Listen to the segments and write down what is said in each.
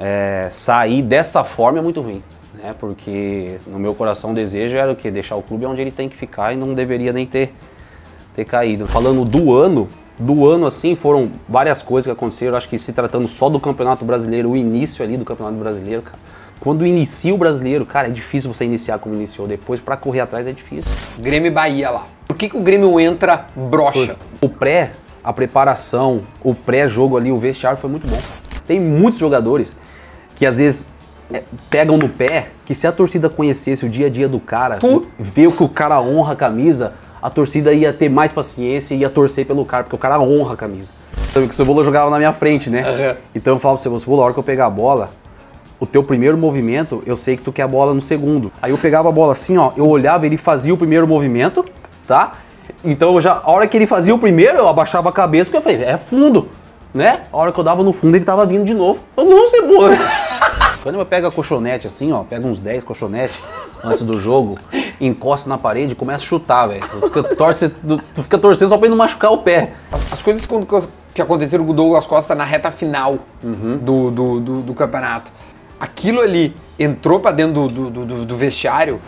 é, sair dessa forma é muito ruim. Né? Porque no meu coração o desejo era o quê? Deixar o clube onde ele tem que ficar e não deveria nem ter, ter caído. Falando do ano, do ano assim, foram várias coisas que aconteceram. Acho que se tratando só do Campeonato Brasileiro, o início ali do Campeonato Brasileiro, cara. Quando inicia o brasileiro, cara, é difícil você iniciar como iniciou. Depois, para correr atrás, é difícil. Grêmio e Bahia lá. Por que, que o Grêmio entra brocha? O pré, a preparação, o pré-jogo ali, o vestiário foi muito bom. Tem muitos jogadores que às vezes é, pegam no pé, que se a torcida conhecesse o dia a dia do cara, Tu? ver que o cara honra a camisa, a torcida ia ter mais paciência e ia torcer pelo cara, porque o cara honra a camisa. Então, que o Cebola jogava na minha frente, né? Aham. Então eu falo pro Cebola, Cebola, a hora que eu pegar a bola, o teu primeiro movimento, eu sei que tu quer a bola no segundo. Aí eu pegava a bola assim, ó, eu olhava, ele fazia o primeiro movimento, tá? Então já, a hora que ele fazia o primeiro, eu abaixava a cabeça, porque eu falei, é fundo, né? A hora que eu dava no fundo, ele tava vindo de novo. Eu não, Cebola. Quando eu pego a colchonete assim, ó, pega uns 10 colchonetes antes do jogo, encosta na parede e começa a chutar, velho. Tu fica, torce, tu, tu fica torcendo só pra ele não machucar o pé. As coisas que- aconteceram com o Douglas Costa na reta final do, do, do- do campeonato. Aquilo ali entrou pra dentro do, do- do- do vestiário.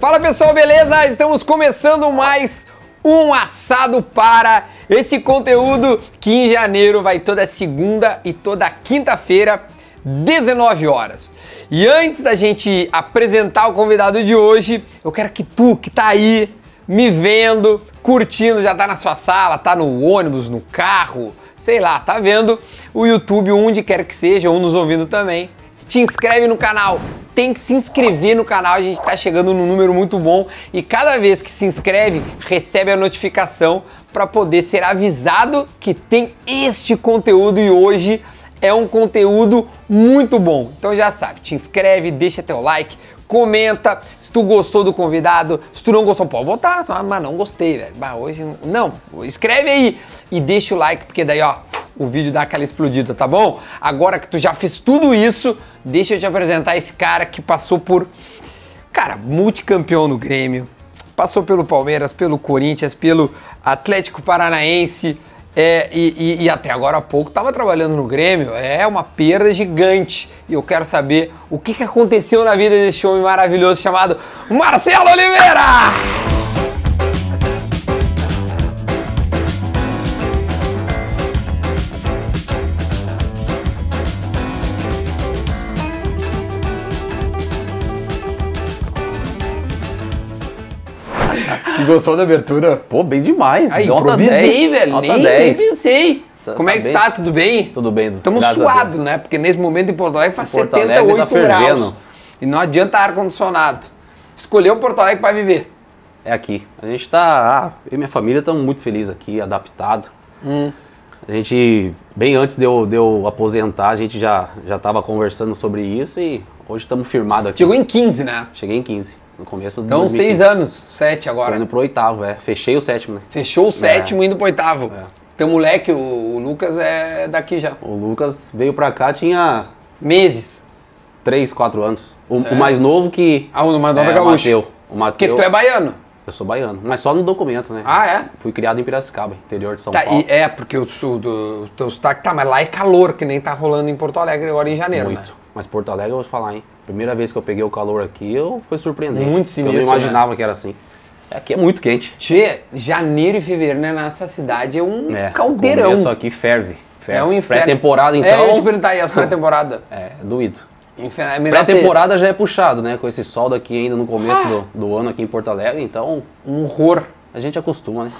Fala pessoal, beleza? Estamos começando mais um assado para esse conteúdo que em janeiro vai toda segunda e toda quinta-feira, 19 horas. E antes da gente apresentar o convidado de hoje, eu quero que tu que tá aí me vendo, curtindo, já tá na sua sala, tá no ônibus, no carro, sei lá, tá vendo o YouTube onde quer que seja, ou nos ouvindo também. Te inscreve no canal, tem que se inscrever no canal, a gente tá chegando num número muito bom. E cada vez que se inscreve, recebe a notificação para poder ser avisado que tem este conteúdo. E hoje é um conteúdo muito bom. Então já sabe, te inscreve, deixa teu like, comenta se tu gostou do convidado, se tu não gostou, pode votar, ah, mas não gostei, velho. Bah, hoje não. não, escreve aí e deixa o like, porque daí, ó, o vídeo dá aquela explodida, tá bom? Agora que tu já fez tudo isso, deixa eu te apresentar esse cara que passou por, cara, multicampeão no Grêmio, passou pelo Palmeiras, pelo Corinthians, pelo Atlético Paranaense, é, e, e- e até agora há pouco estava trabalhando no Grêmio. É uma perda gigante. E eu quero saber o que, que aconteceu na vida desse homem maravilhoso chamado Marcelo Oliveira! Gostou da abertura? Pô, bem demais. Aí, Nota improvisei, 10, velho. Nota Nem, 10. nem pensei. Tá- Como tá é que bem. tá? Tudo bem? Tudo bem, Estamos suados, né? Porque nesse momento em Porto Alegre faz Porto Alegre 78 tá fervendo. graus. E não adianta ar-condicionado. Escolheu Porto Alegre para viver. É aqui. A gente tá. Ah, eu e minha família estamos muito felizes aqui, adaptado. Hum. A gente, bem antes de eu, de eu aposentar, a gente já já estava conversando sobre isso e hoje estamos firmados aqui. Chegou em 15, né? Cheguei em 15, no começo do Então, 2015. seis anos, sete Tô agora. indo pro oitavo, é. Fechei o sétimo, né? Fechou o sétimo, indo pro oitavo. É. Teu moleque, o, o Lucas, é daqui já. O Lucas veio pra cá, tinha Meses. 3, 4 anos. O, É. o mais novo que. Ah, o mais novo é o gaúcho. Mateu. O Porque Mateu. tu é baiano. Eu sou baiano, mas só no documento, né? Ah, é? Fui criado em Piracicaba, interior de São Tá, Paulo. é, porque o, sul do, teu sotaque tá, mas lá é calor, que nem tá rolando em Porto Alegre agora em janeiro, Muito. né? Mas Porto Alegre, eu vou te falar, hein? Primeira vez que eu peguei o calor aqui, eu foi surpreendente. Muito Eu sinistro, não imaginava que era assim. Aqui é muito quente. Tchê, janeiro e fevereiro né, nessa cidade é um É, caldeirão. Começo aqui ferve. ferve. É um inferno. Pré-temporada, então. É, eu ia te perguntar aí, as pré-temporadas. É, doído. Inferno, é Pré-temporada já é puxado, né? Com esse sol daqui ainda no começo do, do ano aqui em Porto Alegre, então um horror. a gente acostuma, né?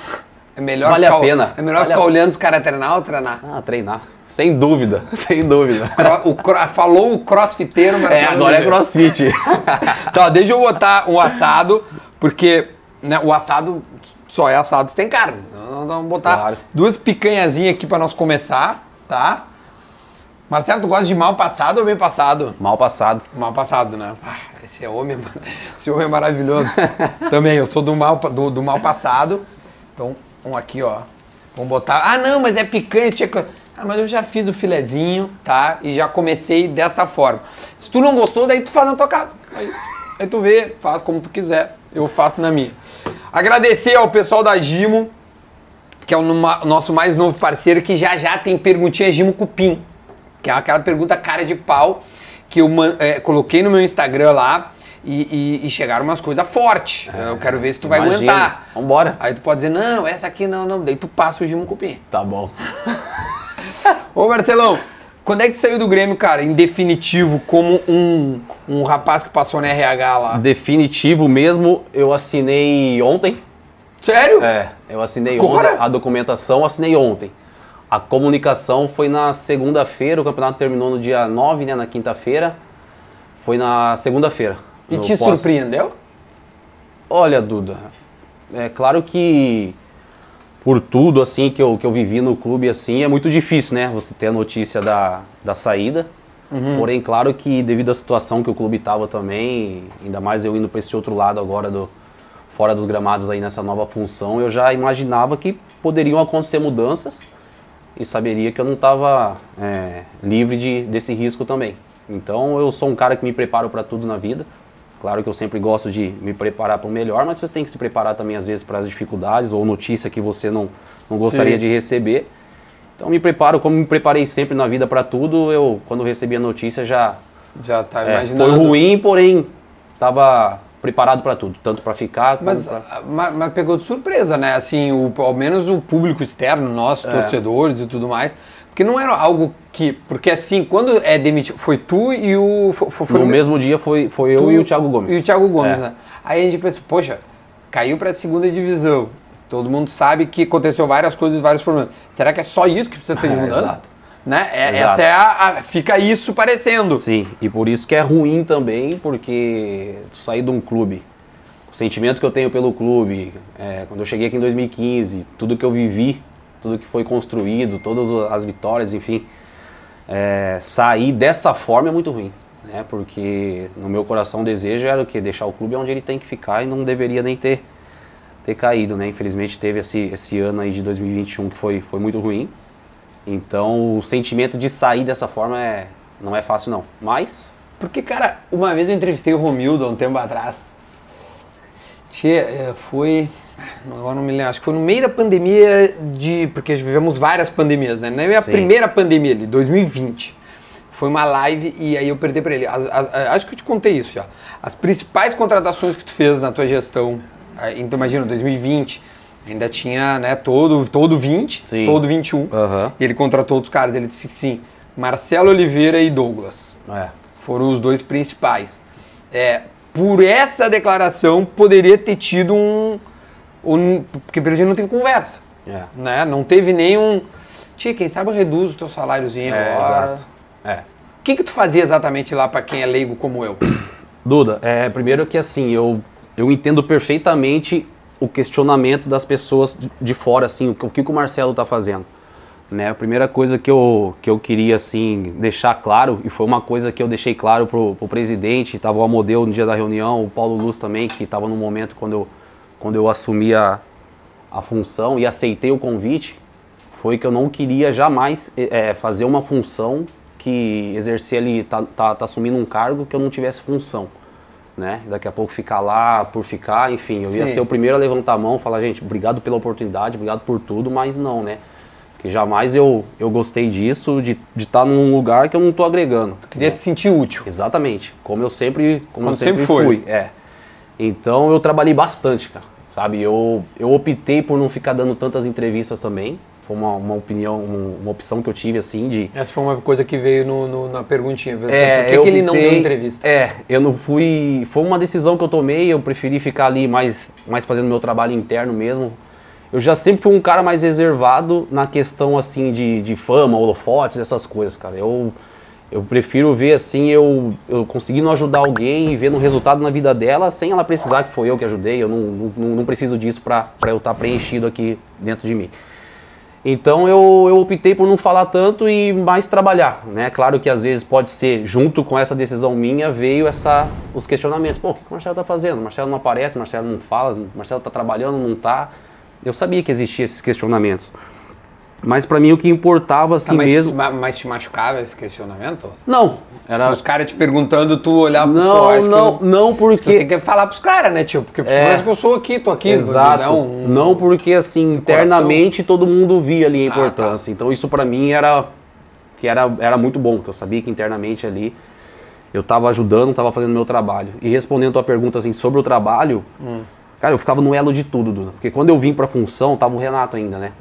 É melhor Vale a ficar, pena. É melhor Vale ficar a- olhando os caras treinar ou treinar? Ah, treinar. Sem dúvida, sem dúvida. O cro- falou o crossfiteiro, mas É, agora é crossfit. Tá, deixa eu botar um assado, porque né, o assado só é assado tem carne. Então, vamos botar Claro. duas picanhazinhas aqui pra nós começar, tá? Marcelo, tu gosta de mal passado ou bem passado? Mal passado. Mal passado, né? Ah, esse é homem, esse homem é maravilhoso. Também, eu sou do mal, do, do mal passado. Então, um aqui, ó. Vamos botar. Ah, não, mas é picanha, tinha que. Ah, mas eu já fiz o filezinho, tá? E já comecei dessa forma. Se tu não gostou, daí tu faz na tua casa. Aí, aí tu vê, faz como tu quiser. Eu faço na minha. Agradecer ao pessoal da Gimo, que é o nosso mais novo parceiro, que já já tem perguntinha Gimo Cupim. Que é aquela pergunta cara de pau que eu é, coloquei no meu Instagram lá e, e- e chegaram umas coisas fortes. eu quero ver se tu vai imagina. aguentar. Vambora. Aí tu pode dizer, não, essa aqui não, não. Daí tu passa o Gimo Cupim. Tá bom. Ô Marcelão, quando é que tu saiu do Grêmio, cara, em definitivo, como um, um rapaz que passou na RH lá? Definitivo mesmo, eu assinei ontem. Sério? É, eu assinei Agora? ontem. A documentação eu assinei ontem. A comunicação foi na segunda-feira, o campeonato terminou no dia 9, né? Na quinta-feira. Foi na segunda-feira. E te pós- surpreendeu? Olha, Duda, é claro que por tudo assim que eu, que eu vivi no clube assim, é muito difícil, né? Você ter a notícia da, da saída. Porém, claro que devido à situação que o clube estava também, ainda mais eu indo para esse outro lado agora do fora dos gramados aí nessa nova função, eu já imaginava que poderiam acontecer mudanças e saberia que eu não estava livre de, desse risco também. Então eu sou um cara que me preparo para tudo na vida. Claro que eu sempre gosto de me preparar para o melhor, mas você tem que se preparar também às vezes para as dificuldades ou notícia que você não, não gostaria Sim. de receber. Então me preparo, como me preparei sempre na vida para tudo, eu quando recebi a notícia já Já tá é, imaginando. foi ruim, porém estava preparado para tudo, tanto para ficar Mas, pra... mas, mas pegou de surpresa, né? Assim, o, ao menos o público externo, nós, É. torcedores e tudo mais. Porque não era algo que. Porque assim, quando é demitido. Foi tu e o. Foi, foi no o mesmo dia foi, foi eu e o Thiago Gomes. E o Thiago Gomes, É. né? Aí a gente pensou, poxa, caiu pra segunda divisão. Todo mundo sabe que aconteceu várias coisas, vários problemas. Será que é só isso que precisa ter de mudança? exato. Né? É- essa é a, a- Fica isso parecendo. Sim, e por isso que é ruim também, porque sair de um clube, o sentimento que eu tenho pelo clube, é, quando eu cheguei aqui em 2015, tudo que eu vivi, tudo que foi construído, todas as vitórias, enfim, é, sair dessa forma é muito ruim, né? Porque no meu coração o desejo era o quê? Deixar o clube onde ele tem que ficar e não deveria nem ter, ter caído, né? Infelizmente teve esse, esse ano aí de 2021 que foi, foi muito ruim. Então o sentimento de sair dessa forma é, não é fácil não. Mas Porque, cara, uma vez eu entrevistei o Romildo há um tempo atrás. Tchê, é, foi. Agora não me lembro, acho que foi no meio da pandemia de. Porque vivemos várias pandemias, né? Não é a Sim. primeira pandemia ali, 2020. Foi uma live e aí eu perdi pra ele. As- as- acho que eu te contei isso já. As principais contratações que tu fez na tua gestão, aí, então imagina, 2020, ainda tinha, né, todo, todo 20, Sim. todo 21. Aham. E ele contratou outros caras, ele disse que sim, Marcelo Oliveira e Douglas é, foram os dois principais. É, por essa declaração poderia ter tido um, porque pelo jeito não teve conversa, é, né? Não teve nenhum, tia, quem sabe reduz o teu saláriozinho é, agora. exato. É. O que que tu fazia exatamente lá para quem é leigo como eu? Duda, é, primeiro que assim, eu, eu entendo perfeitamente o questionamento das pessoas de, de fora, assim, o, que- o que o Marcelo está fazendo. Né? A primeira coisa que eu, que eu queria assim, deixar claro, e foi uma coisa que eu deixei claro pro, pro presidente, estava o Amodeu no dia da reunião, o Paulo Luz também, que estava no momento quando eu, quando eu assumi a, a função e aceitei o convite, foi que eu não queria jamais é, fazer uma função que exercer ali, tá, tá, tá assumindo um cargo que eu não tivesse função. Né? Daqui a pouco ficar lá por ficar, enfim, eu ia Sim. ser o primeiro a levantar a mão, falar, gente, obrigado pela oportunidade, obrigado por tudo, mas não, né? Porque jamais eu, eu gostei disso, de estar num lugar que eu não estou agregando. Queria te sentir útil. Exatamente, como eu sempre, como, Como eu sempre, sempre fui. É. Então eu trabalhei bastante, cara. Sabe, eu, eu optei por não ficar dando tantas entrevistas também. Foi uma, uma opinião, uma, uma opção que eu tive, assim, de. Essa foi uma coisa que veio no, no- na perguntinha. Por É, que, eu que ele não deu optei- entrevista? É, eu não fui. Foi uma decisão que eu tomei, eu preferi ficar ali mais, mais fazendo meu trabalho interno mesmo. Eu já sempre fui um cara mais reservado na questão assim de, de fama, holofotes, essas coisas, cara. Eu, eu prefiro ver assim, eu, eu conseguindo ajudar alguém e vendo o resultado na vida dela sem ela precisar que foi eu que ajudei. Eu não, não, não preciso disso pra eu estar preenchido aqui dentro de mim. Então eu, eu optei por não falar tanto e mais trabalhar, né? Claro que às vezes pode ser, junto com essa decisão minha, veio essa, os questionamentos. Pô, o que o Marcelo tá fazendo? O Marcelo não aparece, o Marcelo não fala, o Marcelo tá trabalhando, não tá. Eu sabia que existiam esses questionamentos. Mas pra mim o que importava assim Ah, mas, mesmo... ma- mas te machucava esse questionamento? Não, era... Os caras te perguntando, tu olhar pro pô, Não, que não, não Tu porque... tem que falar pros caras, né, tio? Porque É. parece que eu sou aqui, tô aqui. Exato. Não, um- Não porque assim, internamente todo mundo via ali a Ah, tá. importância. Então isso pra mim era que era, era muito bom, porque eu sabia que internamente ali eu estava ajudando, estava fazendo meu trabalho. E respondendo a tua pergunta assim, sobre o trabalho, cara, eu ficava no elo de tudo, Duda. Porque quando eu vim para a função, tava o Renato ainda, né?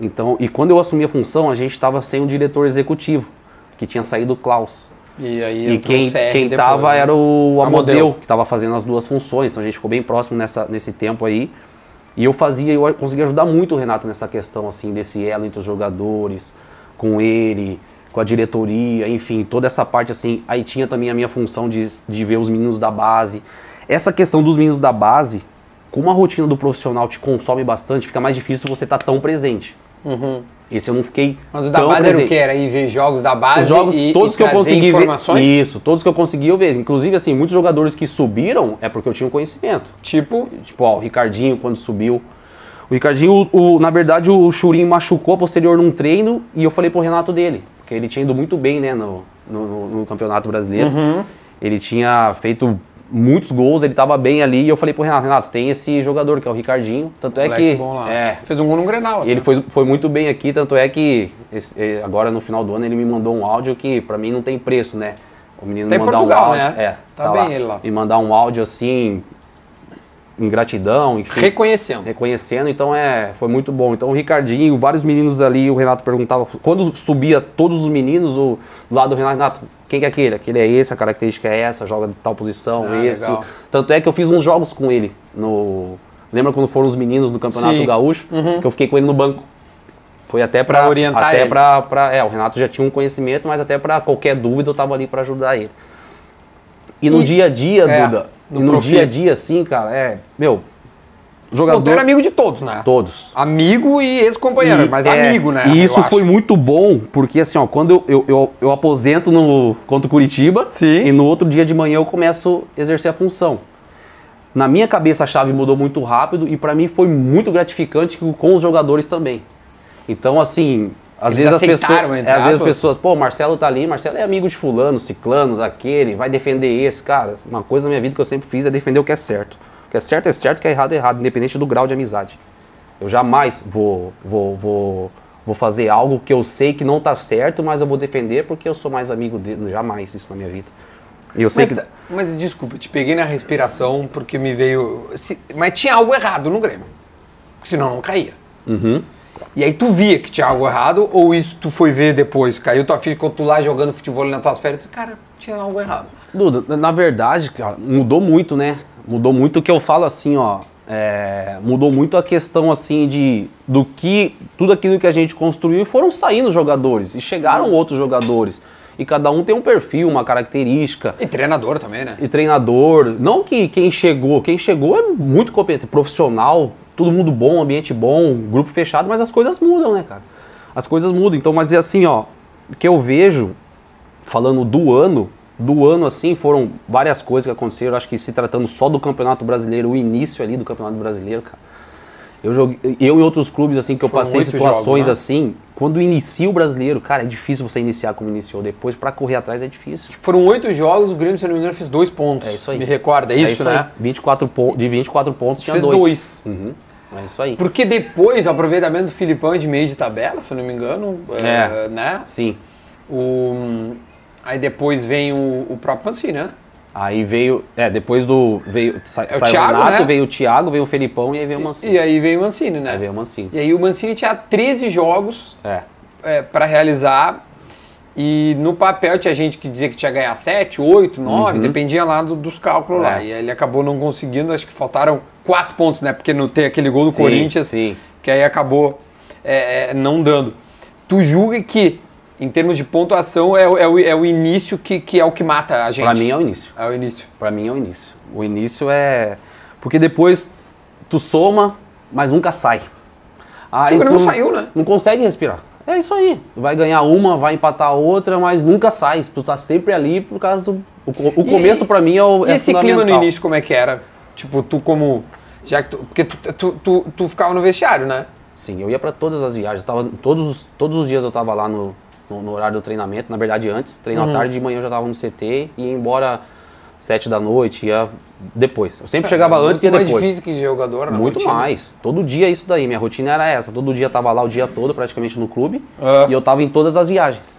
Então, e quando eu assumi a função, a gente estava sem o diretor executivo, que tinha saído o Klaus. E aí E quem, quem depois, tava né? era o Amodeu, que tava fazendo as duas funções. Então a gente ficou bem próximo nessa, nesse tempo aí. E eu fazia, eu consegui ajudar muito o Renato nessa questão, assim, desse elo entre os jogadores, com ele, com a diretoria, enfim, toda essa parte assim. Aí tinha também a minha função de, de ver os meninos da base. Essa questão dos meninos da base, como a rotina do profissional te consome bastante, fica mais difícil você estar tão presente. Esse eu não fiquei Uhum. Mas o da tão base era presente. o que? Era ir ver jogos da base Os jogos, e, todos e que eu consegui informações? ver. Isso, todos que eu consegui eu ver. Inclusive, assim, muitos jogadores que subiram é porque eu tinha um conhecimento. Tipo, Tipo, ó, o Ricardinho, quando subiu. O Ricardinho, o, o- na verdade, o Churinho machucou a posterior num treino e eu falei pro Renato dele. Porque ele tinha ido muito bem, né, no, no, no- no Campeonato Brasileiro. Uhum. Ele tinha feito muitos gols, ele tava bem ali. E eu falei pro Renato, Renato, tem esse jogador que é o Ricardinho. Tanto é moleque que. lá. É, Fez um gol no Grenal. e ele foi, foi muito bem aqui, tanto é que esse- eh, agora no final do ano ele me mandou um áudio que pra mim não tem preço, né? O menino Tá em mandar Portugal, um áudio. né? É, Tá bem ele lá. Me mandar um áudio assim, em gratidão, enfim. Reconhecendo. Reconhecendo, então é, foi muito bom. Então o Ricardinho, vários meninos ali, o Renato perguntava, quando subia todos os meninos, o, do lado do Renato, Renato, quem que é aquele? Aquele é esse, a característica é essa, joga de tal posição, Ah, esse. legal. Tanto é que eu fiz uns jogos com ele no. Lembra quando foram os meninos do Campeonato Sim. Uhum. Gaúcho? Que eu fiquei com ele no banco. Foi até pra, Pra orientar até ele. Pra, pra- é, o Renato já tinha um conhecimento, mas até pra qualquer dúvida eu tava ali pra ajudar ele. E no E- dia a dia, é, Duda, no e no dia a dia, assim, cara, é, meu, jogador... Não, era amigo de todos, né? Todos. Amigo e ex-companheiro, mas é, amigo, né? E isso foi muito bom, porque assim, ó, quando eu, eu, eu, eu aposento no, contra o Curitiba, Sim. e no outro dia de manhã eu começo a exercer a função. Na minha cabeça a chave mudou muito rápido e pra mim foi muito gratificante com os jogadores também. Então, assim, às Eles vezes as pessoas, é, às vezes as pessoas, pô, Marcelo tá ali, Marcelo é amigo de fulano, ciclano, daquele, vai defender esse, cara. Uma coisa na minha vida que eu sempre fiz é defender o que é certo. O que é certo é certo, o que é errado é errado, independente do grau de amizade. Eu jamais vou, vou, vou, vou fazer algo que eu sei que não tá certo, mas eu vou defender porque eu sou mais amigo dele. Jamais isso na minha vida. E eu sei Mas, que. tá- mas desculpa, te peguei na respiração porque me veio. mas tinha algo errado no Grêmio. Senão não caía. Uhum. E aí tu via que tinha algo errado, ou isso tu foi ver depois? Caiu tua ficha quando tu lá jogando futebol nas tuas férias, e disse, cara, tinha algo errado. Duda, na verdade, cara, mudou muito, né? Mudou muito o que eu falo assim, ó. é, mudou muito a questão assim de do que tudo aquilo que a gente construiu e foram saindo jogadores e chegaram outros jogadores e cada um tem um perfil, uma característica E treinador também, né? e treinador. Não que quem chegou, quem chegou é muito competente, profissional, todo mundo bom, ambiente bom, grupo fechado, mas as coisas mudam, né, cara? As coisas mudam. Então, mas é assim, ó, o que eu vejo, falando do ano, do ano assim, foram várias coisas que aconteceram. Acho que se tratando só do Campeonato Brasileiro, o início ali do Campeonato Brasileiro, cara. Eu, joguei, eu e outros clubes, assim, que eu Foram passei situações jogos, né? assim, quando inicia o brasileiro, cara, é difícil você iniciar como iniciou. Depois, pra correr atrás, é difícil. Foram oito jogos, o Grêmio, se eu não me engano, fez dois pontos. É isso aí. Me recorda, é isso, aí. né? 24 pon- de 24 pontos tinha Fez dois. dois. Uhum. É isso aí. Porque depois, o aproveitamento do Filipão é de meio de tabela, se eu não me engano, é, É. né? Sim. O, aí depois vem o, o próprio Mancini, né? Aí veio, é, depois do veio sa, É o saiu Thiago, o Renato, né? veio o Thiago, veio o Felipão e aí veio o Mancini. E aí veio o Mancini, né? Aí veio o Mancini. E aí o Mancini tinha 13 jogos É. é, para realizar. E no papel tinha gente que dizia que tinha que ganhar 7, 8, 9, dependia lá do- dos cálculos lá. Uhum. É. E aí ele acabou não conseguindo, acho que faltaram 4 pontos, né? Porque não tem aquele gol do Sim, Corinthians sim. que aí acabou é, é, não dando. Tu julga que, em termos de pontuação, é, o- é, o, é o início que, que é o que mata a gente? Pra mim é o início. É o início. Pra mim é o início. O início é porque depois tu soma, mas nunca sai. Aí O Grêmio tu não saiu, né? Não consegue respirar. É isso aí. Vai ganhar uma, vai empatar outra, mas nunca sai. Tu tá sempre ali por causa do o, o começo pra mim é o E é esse clima no início, como é que era? Tipo, tu como. Já que tu, porque tu, tu, tu, tu ficava no vestiário, né? Sim, eu ia pra todas as viagens. Eu tava, todos, os- todos os dias eu tava lá no, no, no horário do treinamento. Na verdade, antes, treino Uhum. à tarde, de manhã eu já tava no CT e ia embora sete da noite, ia depois. Eu sempre chegava É, antes e ia muito mais depois. difícil que jogador? Muito rotina. mais. Todo dia é isso daí. Minha rotina era essa. Todo dia eu tava lá o dia todo, praticamente no clube. Ah. E eu tava em todas as viagens.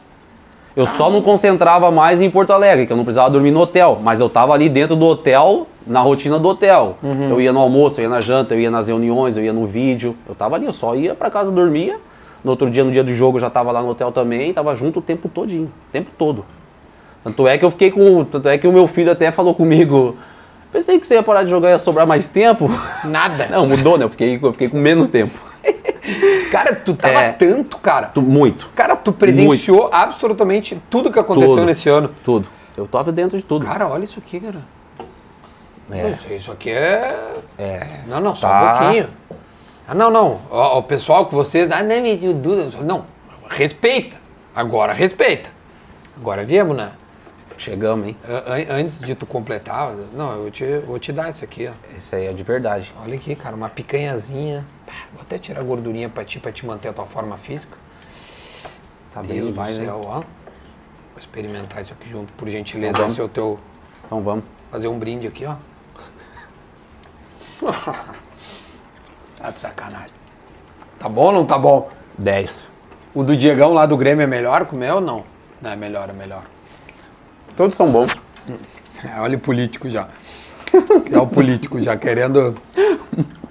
Eu só não concentrava mais em Porto Alegre, que eu não precisava dormir no hotel. Mas eu tava ali dentro do hotel, na rotina do hotel. Eu ia no almoço, eu ia na janta, eu ia nas reuniões, eu ia no vídeo. Eu tava ali, eu só ia pra casa dormia. No outro dia, no dia do jogo, eu já tava lá no hotel também, tava junto o tempo todinho, o tempo todo. Tanto é que eu fiquei com. Tanto é que o meu filho até falou comigo. Pensei que você ia parar de jogar e ia sobrar mais tempo. Nada. Não, mudou, né? Eu fiquei, eu fiquei com menos tempo. Cara, tu tava É. tanto, cara. Tu- Muito. Cara, tu presenciou absolutamente tudo que aconteceu Tudo. nesse ano. Tudo. Eu tava dentro de tudo. Cara, olha isso aqui, cara. É. Isso, isso aqui é. É. Não, não, só Tá. um pouquinho. Ah, não, não. Ó, O pessoal que vocês. Ah, não, me Duda. Não, respeita. Agora respeita. Agora viemos, né? Chegamos, hein? Antes de tu completar, não, eu te, vou te dar isso aqui, ó. Esse aí é de verdade. Olha aqui, cara, uma picanhazinha. Vou até tirar a gordurinha pra ti, pra te manter a tua forma física. Tá bem Deus demais, do hein? céu, ó. Vou experimentar isso aqui junto, por gentileza. Então. Esse é o teu. Então vamos. Fazer um brinde aqui, ó. tá de sacanagem. Tá bom ou não tá bom? 10. O do Diegão lá do Grêmio é melhor com mel ou não? Não, é melhor, é melhor. Todos são bons. É, olha o político já. É o político já, querendo.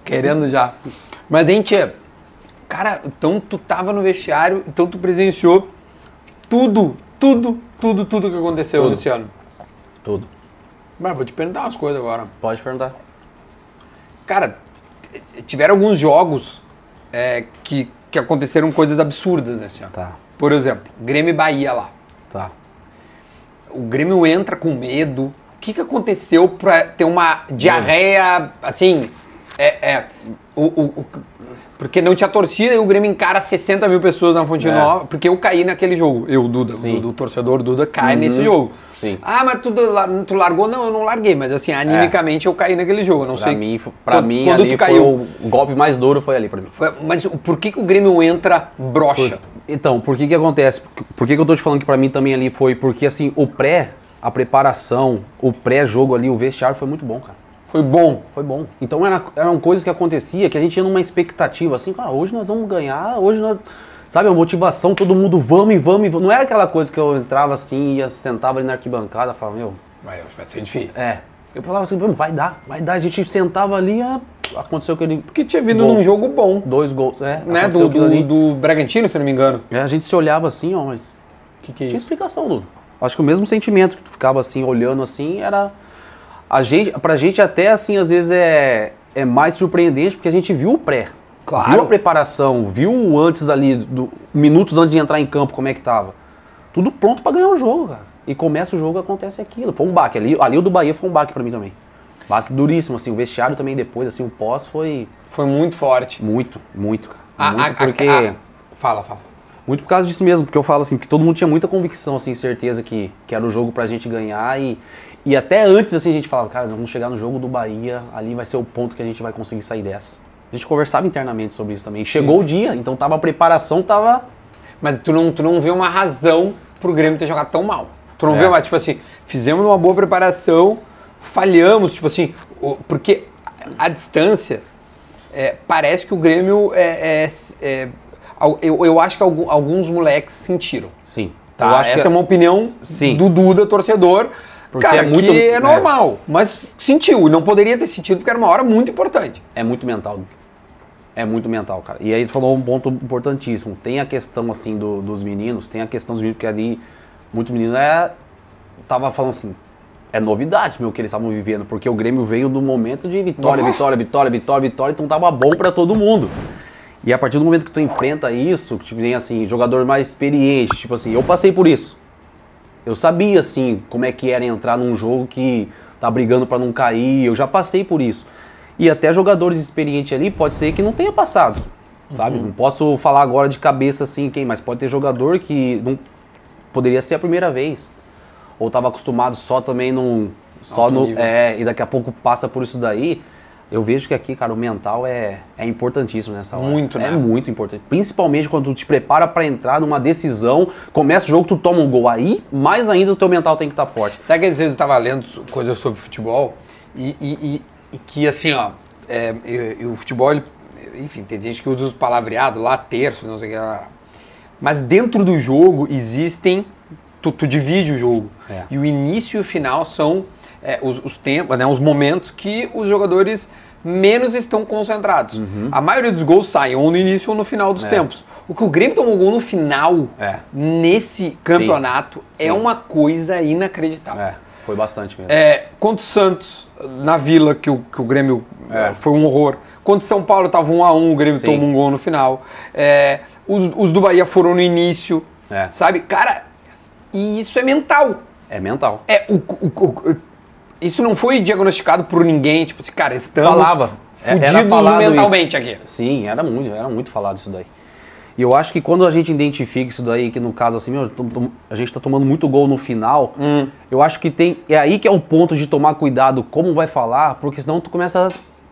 Querendo já. Mas, hein, tia? Cara, então tu tava no vestiário, então tu presenciou tudo, tudo, tudo, tudo que aconteceu Tudo. nesse ano. Tudo. Mas vou te perguntar umas coisas agora. Pode perguntar. Cara, tiveram alguns jogos é, que, que aconteceram coisas absurdas nesse ano. Tá. Por exemplo, Grêmio e Bahia lá. Tá. O Grêmio entra com medo. O que, que aconteceu pra ter uma diarreia, assim, é, é, o, o- o- porque não tinha torcida e o Grêmio encara 60 mil pessoas na Fonte É. Nova, porque eu caí naquele jogo. Eu, Duda, o, do torcedor Duda, cai nesse jogo. Sim. Ah, mas tu, tu largou? Não, eu não larguei, mas assim, animicamente eu caí naquele jogo. Não Pra sei. mim, pra quando- mim quando ali tu foi caiu. o golpe mais duro foi ali pra mim. Foi- mas por que, que o Grêmio entra broxa? Então, por que que acontece? Por- Por que que eu tô te falando que pra mim também ali foi? Porque assim, o pré, a preparação, o pré-jogo ali, o vestiário foi muito bom, cara. Foi bom. Foi bom. Então era- eram coisas que acontecia que a gente ia numa expectativa assim, cara, hoje nós vamos ganhar, hoje nós. Sabe, a motivação, todo mundo vamos e vamos e vamos. Não era aquela coisa que eu entrava assim, ia, sentava ali na arquibancada, falava, meu, Vai, vai ser difícil. é. Eu falava assim, vamos, vai dar, vai dar. A gente sentava ali, ah, aconteceu aquele. Porque tinha vindo Gol. num jogo bom, Dois gols, é. né? Do, do, do Bragantino, se não me engano. É, a gente se olhava assim, ó, mas O que, que é Tinha isso? explicação, Dudu. Acho que o mesmo sentimento que tu ficava assim, olhando assim, era. A gente, pra gente até assim, às vezes é, é mais surpreendente, porque a gente viu o pré. Claro. Viu a preparação, viu antes dali, do, minutos antes de entrar em campo, como é que tava. Tudo pronto pra ganhar o jogo, cara. E começa o jogo acontece aquilo. Foi um baque. Ali, ali o do Bahia foi um baque pra mim também. Baque duríssimo, assim. O vestiário também depois, assim, o pós foi Foi muito forte. muito, muito, cara. A- muito a- a- porque. a- Fala, fala. Muito por causa disso mesmo, porque eu falo assim, que todo mundo tinha muita convicção, assim, certeza que, que era o jogo pra gente ganhar e, e até antes, assim, a gente falava, cara, vamos chegar no jogo do Bahia, ali vai ser o ponto que a gente vai conseguir sair dessa. A gente conversava internamente sobre isso também. E chegou o dia, então tava a preparação, tava... Mas tu não, tu não vê uma razão pro Grêmio ter jogado tão mal. Tu não É. vê mais, tipo assim, fizemos uma boa preparação, falhamos, tipo assim, porque a, distância, é, parece que o Grêmio é. é- é- eu, eu acho que alguns moleques sentiram. Sim. Tá? Eu acho Essa que- é uma opinião Sim. do Duda, torcedor. Porque cara, é muito- que é é. normal, mas sentiu. Não poderia ter sentido porque era uma hora muito importante. É muito mental. É muito mental, cara. E aí tu falou um ponto importantíssimo. Tem a questão, assim, do- dos meninos, tem a questão dos meninos, porque ali, muitos meninos é, tava falando assim, é novidade, meu, que eles estavam vivendo, porque o Grêmio veio do momento de vitória, Nossa. vitória, vitória, vitória, vitória, então tava bom pra todo mundo. E a partir do momento que tu enfrenta isso, que tipo, vem assim, jogador mais experiente, tipo assim, eu passei por isso. Eu sabia, assim, como é que era entrar num jogo que tá brigando pra não cair, eu já passei por isso. E até jogadores experientes ali, pode ser que não tenha passado, sabe? Não posso falar agora de cabeça assim quem, mas pode ter jogador que não poderia ser a primeira vez. Ou tava acostumado só também num. Só Alto no. nível. É, e daqui a pouco passa por isso daí. Eu vejo que aqui, cara, o mental é, é importantíssimo nessa hora. Muito, né? É muito importante. Principalmente quando tu te prepara pra entrar numa decisão, começa o jogo, tu toma um gol. Aí, mais ainda, o teu mental tem que estar forte. Sabe que às vezes eu estava lendo coisas sobre futebol e, e- e- e que assim, ó, é, e o futebol, ele- enfim, tem gente que usa os palavreados lá, terço, não sei o que lá. Mas dentro do jogo existem tu, tu divide o jogo. É. E o início e o final são é, os, os tempos, né, os momentos que os jogadores menos estão concentrados. A maioria dos gols saem ou no início ou no final dos Uhum. É. tempos. O que o Grêmio tomou gol no final, É. nesse campeonato, é Sim. uma coisa inacreditável. É, foi bastante mesmo. É, contra o Santos, na Vila, que o, que o Grêmio É. é, foi um horror. Contra o São Paulo tava 1 a 1 o Grêmio Sim. tomou um gol no final. É, os, os do Bahia foram no início, É. sabe? Cara, e isso é mental. É mental. É, o, o- o- isso não foi diagnosticado por ninguém, tipo assim, cara, estamos Falava. É, era falado mentalmente aqui. Sim, era muito, era muito falado isso daí. E eu acho que quando a gente identifica isso daí, que no caso assim, meu, a gente tá tomando muito gol no final, Hum. eu acho que tem. É aí que é o ponto de tomar cuidado como vai falar, porque senão tu começa a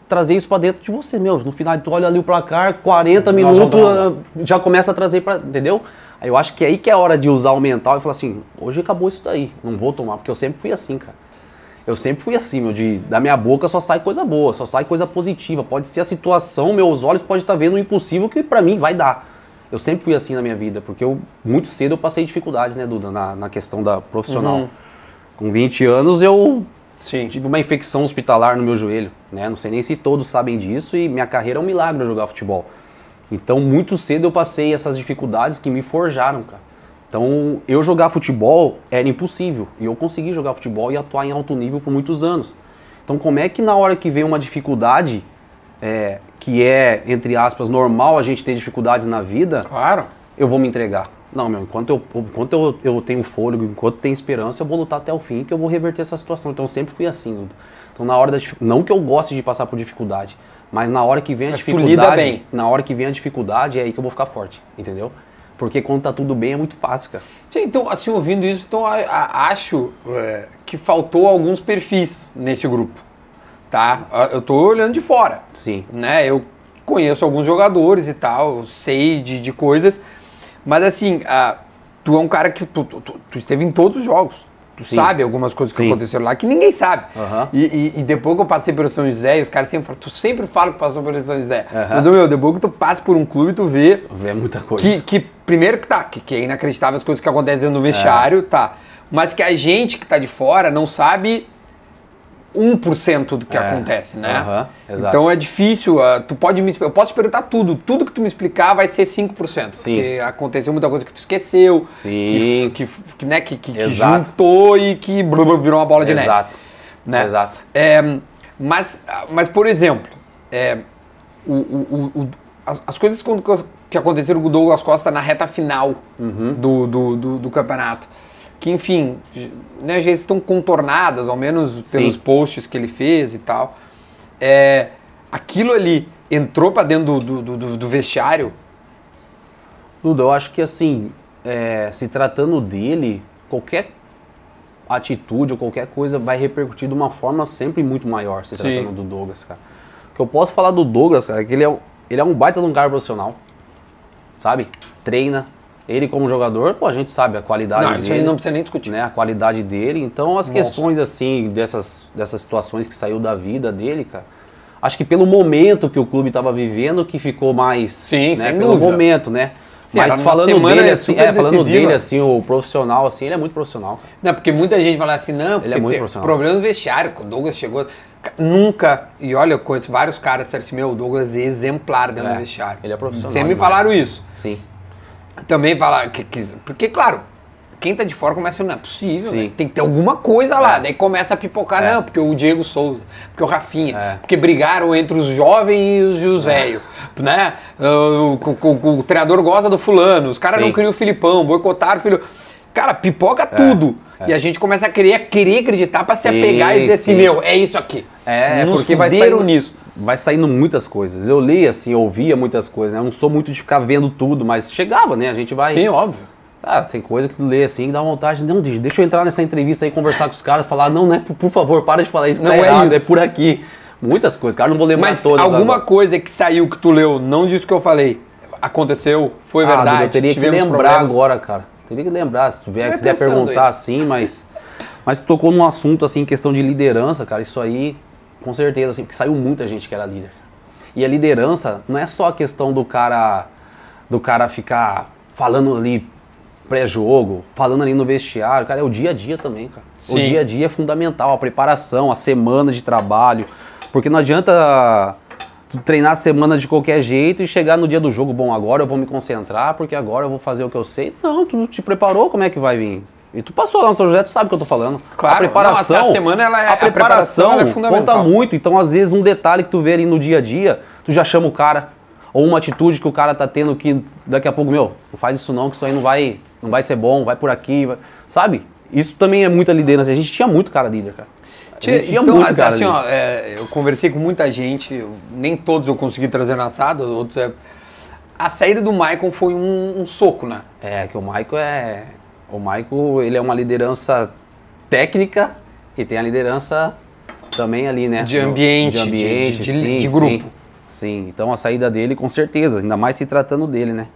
trazer isso pra dentro de você, meu. No final tu olha ali o placar, 40 Nós minutos, ah, já começa a trazer pra. Entendeu? Aí eu acho que é aí que é a hora de usar o mental e falar assim, hoje acabou isso daí, não vou tomar, porque eu sempre fui assim, cara. Eu sempre fui assim, meu, de, da minha boca só sai coisa boa, só sai coisa positiva. Pode ser a situação, meus olhos podem estar vendo o impossível que pra mim vai dar. Eu sempre fui assim na minha vida, porque eu muito cedo eu passei dificuldades, né, Duda, na, na questão da profissional. Uhum. Com 20 anos eu Sim. tive uma infecção hospitalar no meu joelho, né? Não sei nem se todos sabem disso e minha carreira é um milagre jogar futebol. Então, muito cedo eu passei essas dificuldades que me forjaram, cara. Então, eu jogar futebol era impossível. E eu consegui jogar futebol e atuar em alto nível por muitos anos. Então, como é que na hora que vem uma dificuldade, é, que é, entre aspas, normal a gente ter dificuldades na vida, Claro. eu vou me entregar. Não, meu, enquanto eu, enquanto eu, eu tenho fôlego, enquanto tem esperança, eu vou lutar até o fim, que eu vou reverter essa situação. Então eu sempre fui assim. Então na hora da não que eu goste de passar por dificuldade, mas na hora que vem a Mas tu dificuldade, lida bem. na hora que vem a dificuldade é aí que eu vou ficar forte, entendeu? Porque quando tá tudo bem é muito fácil, cara. Sim, então, assim, ouvindo isso, então a- a- acho é, que faltou alguns perfis nesse grupo, tá? Eu tô olhando de fora, Sim. né? Eu conheço alguns jogadores e tal, sei de, de coisas, mas assim, ah, tu é um cara que tu, tu- tu- tu esteve em todos os jogos. Tu Sim. sabe algumas coisas que Sim. aconteceram lá que ninguém sabe. Aham. E, e- e depois que eu passei pelo São José, os caras sempre falam, tu sempre fala que passou pelo São José. Aham. Mas, meu, depois que tu passa por um clube, tu vê É muita coisa. que, que primeiro que tá, que, que é inacreditável as coisas que acontecem dentro do vestiário, tá. Mas que a gente que tá de fora não sabe 1% do que É, acontece, né? exato. então é difícil, ah, tu pode me, eu posso te perguntar tudo, tudo que tu me explicar vai ser 5%, Sim. porque aconteceu muita coisa que tu esqueceu, Sim. que, que, né, que, que, que Exato. juntou e que blu, blu, virou uma bola de neve. Exato. Né? Exato. É, mas, mas, por exemplo, é, o- o- o- as, as coisas que aconteceram com o Douglas Costa na reta final Uhum. do, do, do- do campeonato, que enfim, né, já estão contornadas, ao menos pelos Sim. posts que ele fez e tal. É, aquilo ali entrou pra dentro do, do, do- do vestiário. Duda, eu acho que assim, é, se tratando dele, qualquer atitude ou qualquer coisa vai repercutir de uma forma sempre muito maior se Sim. tratando do Douglas, cara. O que eu posso falar do Douglas, cara, é que ele é, um- ele é um baita de um cara profissional, sabe? Treina. Ele como jogador, pô, a gente sabe a qualidade Não, dele. isso aí não precisa nem discutir. né, a qualidade dele. Então, as Monstro. questões assim dessas dessas situações que saiu da vida dele, cara. Acho que pelo momento que o clube estava vivendo que ficou mais, Sim, né, pelo dúvida. momento, né? Sim, Mas falando dele assim, super é, falando dele assim, o profissional assim, ele é muito profissional. Não, porque muita gente fala assim, não, porque é muito profissional. problema no vestiário, o Douglas chegou. Ca- Nunca, e olha, eu conheço vários caras que disseram assim, meu, o Douglas é exemplar dentro É, do vestiário. ele é profissional Sempre me falaram isso. Sim. Também falaram que, que- Porque, claro, quem tá de fora começa a não é possível, né? tem que ter alguma coisa lá. É. Daí começa a pipocar, É. não, porque o Diego Souza, porque o Rafinha, É. porque brigaram entre os jovens e os, os velhos, né? O, o- o- o treinador gosta do fulano, os caras não queriam o Filipão, boicotaram o filho. Cara, pipoca tudo. é. E a gente começa a querer, querer acreditar pra se apegar e dizer assim, sim. meu, é isso aqui. É, Nos porque vai saindo, nisso. Vai saindo muitas coisas. Eu leio assim, ouvia muitas coisas, né? Eu não sou muito de ficar vendo tudo, mas chegava, né? A gente vai Sim, óbvio. Ah, tem coisa que tu lê assim, que dá vontade. Não, deixa eu entrar nessa entrevista aí, conversar com os caras, falar, não, né, por, favor, para de falar isso, Não tá é errado, isso. é por aqui. Muitas coisas, cara, não vou lembrar Mas todas alguma agora. coisa que saiu que tu leu, não disso que eu falei, aconteceu, foi Ah, verdade. Eu teria que lembrar problemas. agora, cara. Teria que lembrar, se tu vier, Vai quiser perguntar aí. assim, mas... Mas tu tocou num assunto, assim, questão de liderança, cara, isso aí, com certeza, assim, porque saiu muita gente que era líder. E a liderança não é só a questão do cara, do cara ficar falando ali pré-jogo, falando ali no vestiário, cara, é o dia a dia também, cara. O Sim. dia a dia é fundamental, a preparação, a semana de trabalho, porque não adianta tu treinar a semana de qualquer jeito e chegar no dia do jogo, bom, agora eu vou me concentrar, porque agora eu vou fazer o que eu sei. Não, tu te preparou, como é que vai vir? E tu passou lá no São José, tu sabe o que eu tô falando. Claro, a preparação, não, a semana ela é- a a preparação preparação ela é fundamental. conta muito. Então, às vezes, um detalhe que tu vê ali no dia a dia, tu já chama o cara. Ou uma atitude que o cara tá tendo que daqui a pouco, meu, não faz isso não, que isso aí não vai, não vai ser bom, vai por aqui, vai- sabe? Isso também é muita liderança. A gente tinha muito cara líder, cara. A gente tinha então, muito assim, cara assim, ó, é, eu conversei com muita gente, nem todos eu consegui trazer na assada, outros é... A saída do Michael foi um, um soco, né? É, que o Michael é. O Michael, ele é uma liderança técnica e tem a liderança também ali, né? De ambiente, de, ambiente, de- de- sim, de grupo. Sim, sim. então a saída dele, com certeza, ainda mais se tratando dele, né?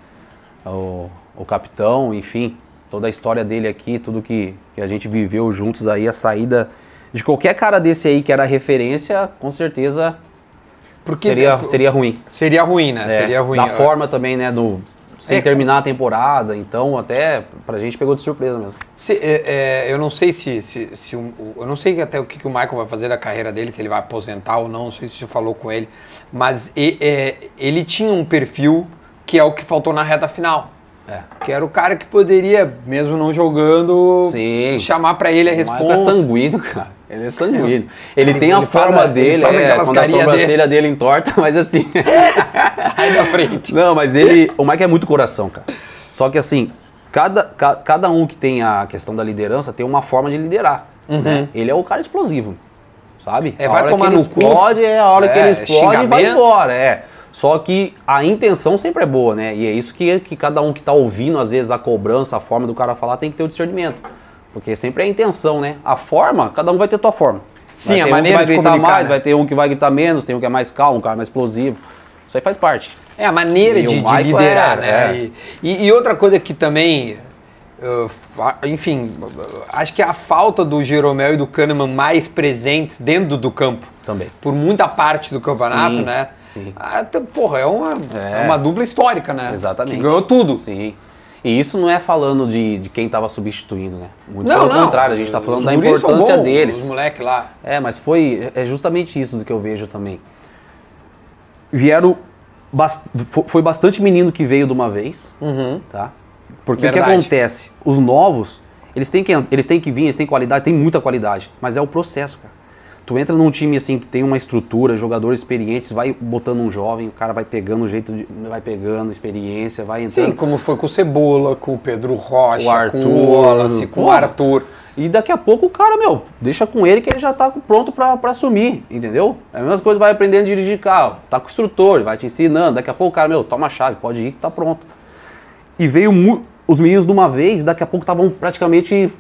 O, o capitão, enfim, toda a história dele aqui, tudo que, que a gente viveu juntos aí, a saída de qualquer cara desse aí que era referência, com certeza Porque seria, é, seria ruim. seria ruim, né? É, seria ruim. Da forma também, né? Do, sem É. terminar a temporada, então até pra gente pegou de surpresa mesmo. Se- é, é, eu não sei se, se, se o- eu não sei até o que, que o Michael vai fazer da carreira dele, se ele vai aposentar ou não, não sei se você falou com ele, mas e- é, ele tinha um perfil que é o que faltou na reta final. É. Que era o cara que poderia, mesmo não jogando, Sim. chamar pra ele a O Michael é resposta. sanguíneo, cara. Ele é sanguíneo. Ele Ele- tem a ele forma ele dele, faz é, quando a sobrancelha dele entorta, mas assim. Sai da frente. Não, mas ele. O Mike é muito coração, cara. Só que assim, cada, ca- cada um que tem a questão da liderança tem uma forma de liderar. né? Ele é o cara explosivo. Sabe? Uhum. É, a vai hora tomar que ele no cu. explode, é a hora que É, ele explode e vai embora. É. Só que a intenção sempre é boa, né? E é isso que, que cada um que tá ouvindo, às vezes, a cobrança, a forma do cara falar, tem que ter o discernimento. Porque sempre é a intenção, né? A forma, cada um vai ter a tua forma. Sim, Vai a maneira um que de vai gritar mais, né? vai ter um que vai gritar menos, tem um que é mais calmo, um cara mais explosivo. Isso aí faz parte. É a maneira de, de Michael liderar, é- né? é. E, e- e outra coisa que também, uh, enfim, acho que a falta do Jeromel e do Kahneman mais presentes dentro do campo. Também. Por muita parte do campeonato, Sim, né? sim. Ah, porra, é uma, é. É. uma dupla histórica, né? Exatamente. Que ganhou tudo. Sim. E isso não é falando de, de quem estava substituindo, né? Muito Não, pelo não. contrário, a gente está falando Os da importância bons, deles. Os moleques lá. É, mas foi é justamente isso do que eu vejo também. Vieram bas- fo- foi bastante menino que veio de uma vez, tá? Porque o que Uhum. Verdade. acontece? Os novos, eles têm que eles têm que vir, eles têm qualidade, tem muita qualidade, mas é o processo, cara. Tu entra num time assim que tem uma estrutura, jogadores experientes, vai botando um jovem, o cara vai pegando o jeito de, vai pegando experiência, vai entrando. Sim, como foi com o Cebola, com o Pedro Rocha, O Arthur, com o Wallace, com o. Arthur. E daqui a pouco o cara, meu, deixa com ele que ele já tá pronto pra, pra assumir, entendeu? É a mesma coisa, vai aprendendo a dirigir carro, tá com o instrutor, vai te ensinando, daqui a pouco o cara, meu, toma a chave, pode ir que tá pronto. E veio os meninos de uma vez, daqui a pouco estavam praticamente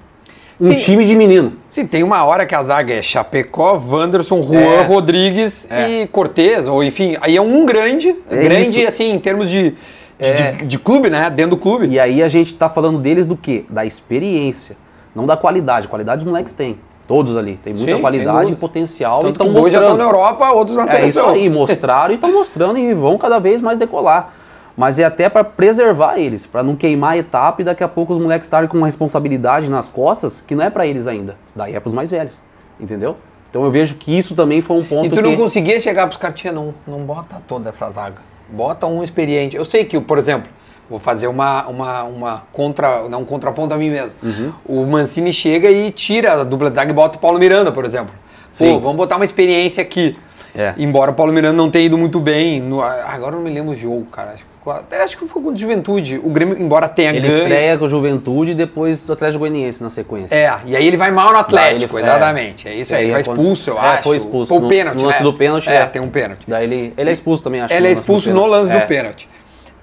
um Sim. time de menino. Sim, tem uma hora que a zaga é Chapecó, Wanderson, Juan, É. Rodrigues É. e Cortez, ou enfim, aí é um grande, É grande isso. assim, em termos de, de, É. de- de clube, né? Dentro do clube. E aí a gente tá falando deles do quê? Da experiência, não da qualidade. Qualidade os moleques têm, todos ali, tem muita Sim, qualidade e potencial Tanto e que dois já estão na Europa, outros na É isso seleção. aí, mostraram e estão mostrando e vão cada vez mais decolar. Mas é até para preservar eles, para não queimar a etapa e daqui a pouco os moleques estarem com uma responsabilidade nas costas que não é para eles ainda. Daí é para os mais velhos, entendeu? Então eu vejo que isso também foi um ponto E tu que... não conseguia chegar pros caras, tia, não, não bota toda essa zaga. Bota um experiente. Eu sei que, por exemplo, vou fazer uma, uma, uma contra, não, um contraponto a mim mesmo. Uhum. O Mancini chega e tira a dupla de zaga e bota o Paulo Miranda, por exemplo. Pô, Sim. vamos botar uma experiência aqui. É. Embora o Paulo Miranda não tenha ido muito bem. no- agora eu não me lembro o jogo, cara. Acho, que- até acho que foi com o Juventude. O Grêmio, embora tenha Ele ganho. estreia com o Juventude e depois o Atlético Goianiense na sequência. É, e aí ele vai mal no Atlético, ele- exatamente. É, isso aí, ele vai expulso, eu é, acho. foi expulso. Foi o pênalti, no lance né? do pênalti, É, é. tem um pênalti. Daí ele, ele é expulso também, acho. Ele é expulso no lance É. do pênalti.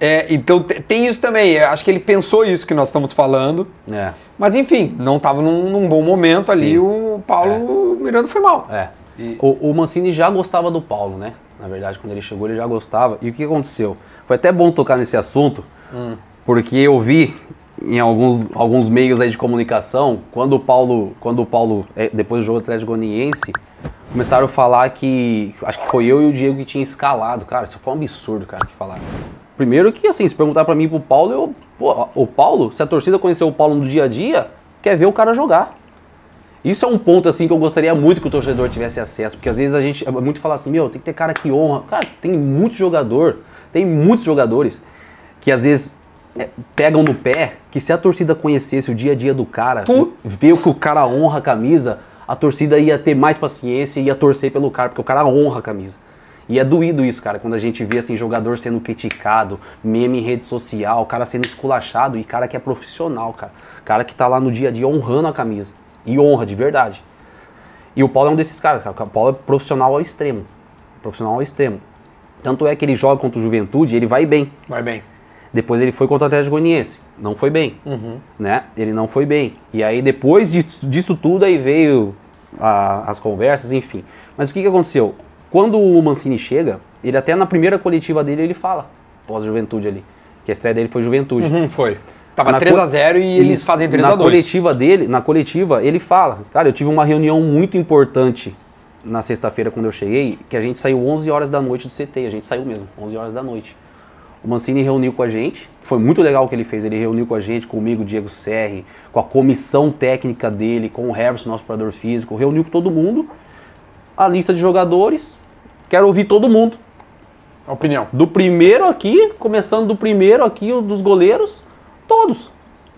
É, então te- tem isso também. Eu acho que ele pensou isso que nós estamos falando. É. Mas enfim, não estava num, num bom momento ali. Sim. O Paulo Miranda foi mal. É. E- O, o Mancini já gostava do Paulo, né? Na verdade, quando ele chegou, ele já gostava. E o que aconteceu? Foi até bom tocar nesse assunto, porque eu vi em alguns, alguns meios aí de comunicação, quando o Paulo, quando o Paulo eh, depois do jogo do Atlético Goianiense, começaram a falar que, acho que foi eu e o Diego que tinha escalado. Cara, isso foi um absurdo, cara, que falaram. Primeiro que, assim, se perguntar pra mim pro Paulo, eu, pô, o Paulo, se a torcida conheceu o Paulo no dia a dia, quer ver o cara jogar. Isso é um ponto, assim, que eu gostaria muito que o torcedor tivesse acesso, porque às vezes a gente muito fala assim, meu, tem que ter cara que honra. Cara, tem muito jogador, tem muitos jogadores que às vezes é, pegam no pé, que se a torcida conhecesse o dia a dia do cara, Tu- ver que o cara honra a camisa, a torcida ia ter mais paciência e ia torcer pelo cara, porque o cara honra a camisa. E é doído isso, cara, quando a gente vê assim, jogador sendo criticado, meme em rede social, cara sendo esculachado e cara que é profissional, cara. Cara que tá lá no dia a dia honrando a camisa. E honra, de verdade. E o Paulo é um desses caras, cara. O Paulo é profissional ao extremo. Profissional ao extremo. Tanto é que ele joga contra o Juventude, ele vai bem. Vai bem. Depois ele foi contra o Atlético Goianiense, não foi bem, né? Ele não foi bem. E aí depois disso, disso tudo aí veio a- as conversas, enfim. Mas o que, que aconteceu? Quando o Mancini chega, ele até na primeira coletiva dele ele fala, pós-Juventude ali, que a estreia dele foi Juventude. Uhum, foi. Tava Na 3x0 co- e eles fazem Na 3x2. coletiva dele, na coletiva, ele fala, cara, eu tive uma reunião muito importante na sexta-feira quando eu cheguei, que a gente saiu 11 horas da noite do CT, a gente saiu mesmo, 11 horas da noite. O Mancini reuniu com a gente, foi muito legal o que ele fez, ele reuniu com a gente, comigo, Diego Serri, com a comissão técnica dele, com o Heverson, nosso preparador físico, reuniu com todo mundo, a lista de jogadores, quero ouvir todo mundo, Opinião. do primeiro aqui, começando do primeiro aqui, o dos goleiros, todos.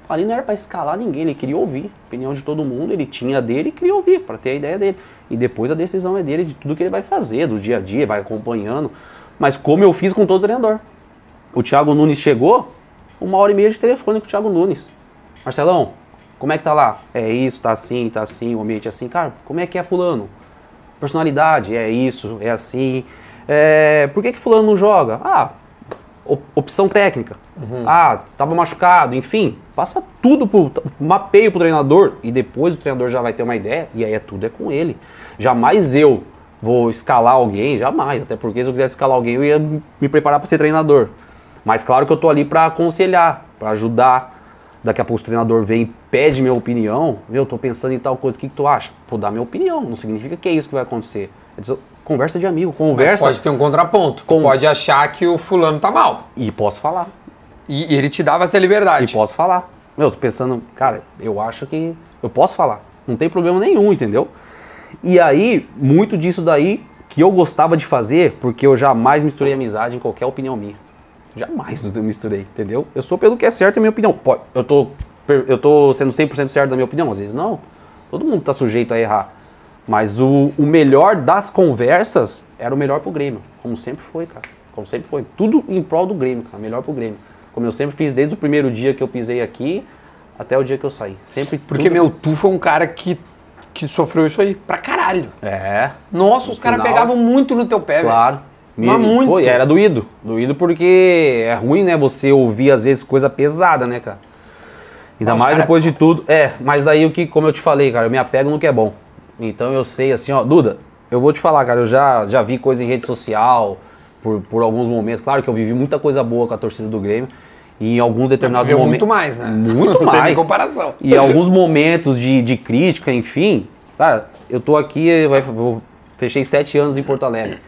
Ali não era pra escalar ninguém, ele queria ouvir a opinião de todo mundo, ele tinha a dele e queria ouvir, para ter a ideia dele. E depois a decisão é dele de tudo que ele vai fazer, do dia a dia, vai acompanhando. Mas como eu fiz com todo treinador. O Thiago Nunes chegou, uma hora e meia de telefone com o Thiago Nunes. Marcelão, como é que tá lá? É isso, tá assim, tá assim, o ambiente é assim. Cara, como é que é fulano? Personalidade, é isso, é assim. É, por que, que fulano não joga? Ah, op- opção técnica. Ah, tava machucado, enfim. Passa tudo pro. mapeio pro treinador e depois o treinador já vai ter uma ideia e aí é tudo é com ele. Jamais eu vou escalar alguém, jamais. Até porque se eu quisesse escalar alguém eu ia me preparar para ser treinador. Mas claro que eu tô ali para aconselhar, para ajudar. Daqui a pouco o treinador vem e pede minha opinião. Meu, eu tô pensando em tal coisa, o que, que tu acha? Vou dar minha opinião, não significa que é isso que vai acontecer. Conversa de amigo, Mas conversa pode ter um contraponto. Com- pode achar que o fulano tá mal. e posso falar. E, e ele te dava essa E liberdade. posso falar. Meu, tô pensando, cara, eu acho que eu posso falar. Não tem problema nenhum, entendeu? E aí, muito disso daí que eu gostava de fazer, porque eu jamais misturei amizade em qualquer opinião minha. Jamais eu misturei, entendeu? Eu sou pelo que é certo, é a minha opinião. Eu tô, eu tô sendo 100% certo da minha opinião, às vezes não. Todo mundo tá sujeito a errar. Mas o, o melhor das conversas era o melhor pro Grêmio, como sempre foi, cara. Como sempre foi. Tudo em prol do Grêmio, cara. Melhor pro Grêmio. Como eu sempre fiz desde o primeiro dia que eu pisei aqui até o dia que eu saí. Sempre Porque, tudo- meu, tu foi um cara que, que sofreu isso aí pra caralho. É, Nossa, os No caras final- pegavam muito no teu pé, velho. Claro. Mas muito. Pô, e era doído. Doído porque é ruim, né? Você ouvir, às vezes, coisa pesada, né, cara? Ainda os mais cara- depois de tudo. É, mas aí o que, como eu te falei, cara, eu me apego no que é bom. Então eu sei, assim, ó, Duda, eu vou te falar, cara, eu já, já vi coisa em rede social, por, por alguns momentos. Claro que eu vivi muita coisa boa com a torcida do Grêmio. E em alguns determinados momentos. muito mais, né? Muito Não tem mais. comparação. E alguns momentos de, de crítica, enfim. Cara, eu tô aqui, vai, vou, fechei sete anos em Porto Alegre.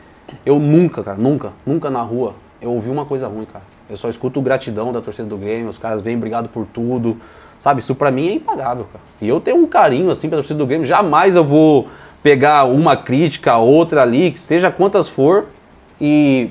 Eu nunca, cara, nunca, nunca na rua, eu ouvi uma coisa ruim, cara. Eu só escuto gratidão da torcida do Grêmio, os caras vêm obrigado por tudo. Sabe, isso pra mim é impagável, cara. E eu tenho um carinho, assim, pela torcida do Grêmio. Jamais eu vou pegar uma crítica, outra ali, seja quantas for, e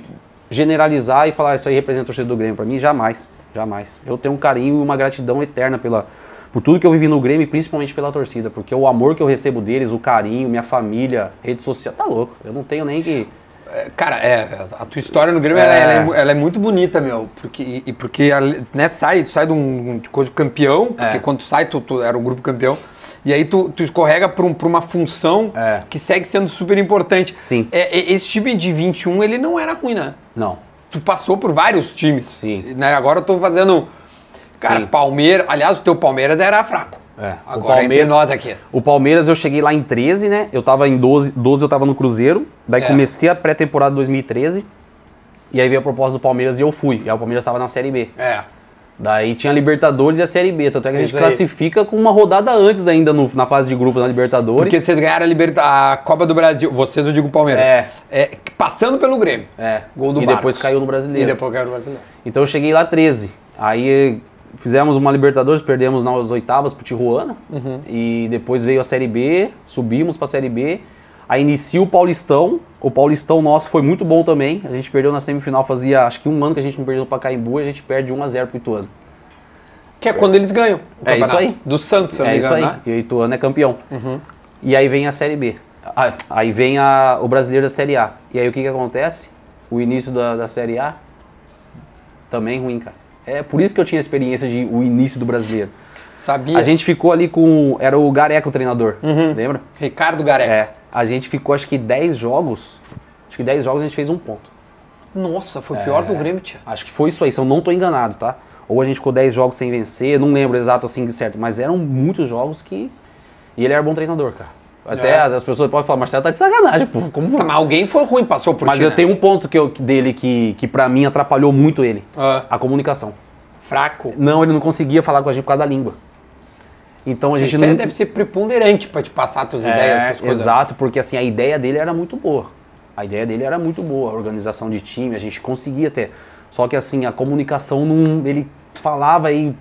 generalizar e falar isso aí representa a torcida do Grêmio. Pra mim, jamais, jamais. Eu tenho um carinho e uma gratidão eterna pela, por tudo que eu vivi no Grêmio principalmente pela torcida, porque o amor que eu recebo deles, o carinho, minha família, rede social, tá louco. Eu não tenho nem que. É, Cara, é, a tua história no Grêmio, É. ela, ela é, mu- ela é muito bonita, meu. Porque, e, e porque né, sai, sai de um de coisa de campeão, porque É. quando tu sai, tu, tu era o grupo campeão. E aí tu, tu escorrega pra, um- uma função É. que segue sendo super importante. Sim. É, é, esse time de 21, ele não era ruim, né? Não. Tu passou por vários times. Sim. Né? Agora eu tô fazendo. Cara, Sim. Palmeiras. Aliás, o teu Palmeiras era fraco. É. O Agora entre Palmeiras- nós aqui. O Palmeiras eu cheguei lá em 13, né? Eu tava em 12, 12 eu tava no Cruzeiro. Daí É. comecei a pré-temporada 2013. E aí veio a proposta do Palmeiras e eu fui. E aí o Palmeiras tava na Série B. É. Daí tinha a Libertadores e a Série B. Tanto é que a gente Isso aí. classifica com uma rodada antes ainda no- na fase de grupo da Libertadores. Porque vocês ganharam a, Liberta a Copa do Brasil. Vocês, eu digo Palmeiras. É. passando pelo Grêmio. É. Gol do E Barcos. depois caiu no Brasileiro. E depois caiu no Brasileiro. Então eu cheguei lá 13. Aí fizemos uma Libertadores, perdemos nas oitavas pro Tijuana. Uhum. E depois veio a Série B, subimos pra Série B. Aí inicia o Paulistão. O Paulistão nosso foi muito bom também. A gente perdeu na semifinal, fazia acho que um ano que a gente não perdeu pra Caimbu e a gente perde 1x0 pro Ituano. Que é quando eles ganham. É isso aí. Do Santos, se não É me isso engano, aí. né? E o Ituano é campeão. E aí vem a Série B. Ah, Aí vem a- o brasileiro da Série A. E aí o que, que acontece? O início da, da Série A também ruim, cara. É por isso que eu tinha experiência de o início do brasileiro. Sabia. A gente ficou ali com. Era o Gareca o treinador, lembra? Ricardo Gareca. É. A gente ficou acho que 10 jogos. Acho que 10 jogos a gente fez um ponto. Nossa, foi pior que o Grêmio, tia. Acho que foi isso aí, se eu não tô enganado, tá? Ou a gente ficou 10 jogos sem vencer, não lembro exato assim de certo, mas eram muitos jogos que. E ele era bom treinador, cara. Até É. as pessoas podem falar, Marcelo tá de sacanagem, pô. Como... Tá, mas alguém foi ruim, passou por Mas ti, eu né? tenho um ponto que eu, dele que, que pra mim atrapalhou muito ele. Ah. A comunicação. Fraco. Não, ele não conseguia falar com a gente por causa da língua. Então a gente Isso não. deve ser preponderante pra te passar tuas ideias, É, tuas coisas. Exato, porque assim, a ideia dele era muito boa. A ideia dele era muito boa, a organização de time, a gente conseguia ter. Só que assim, a comunicação não. Ele falava e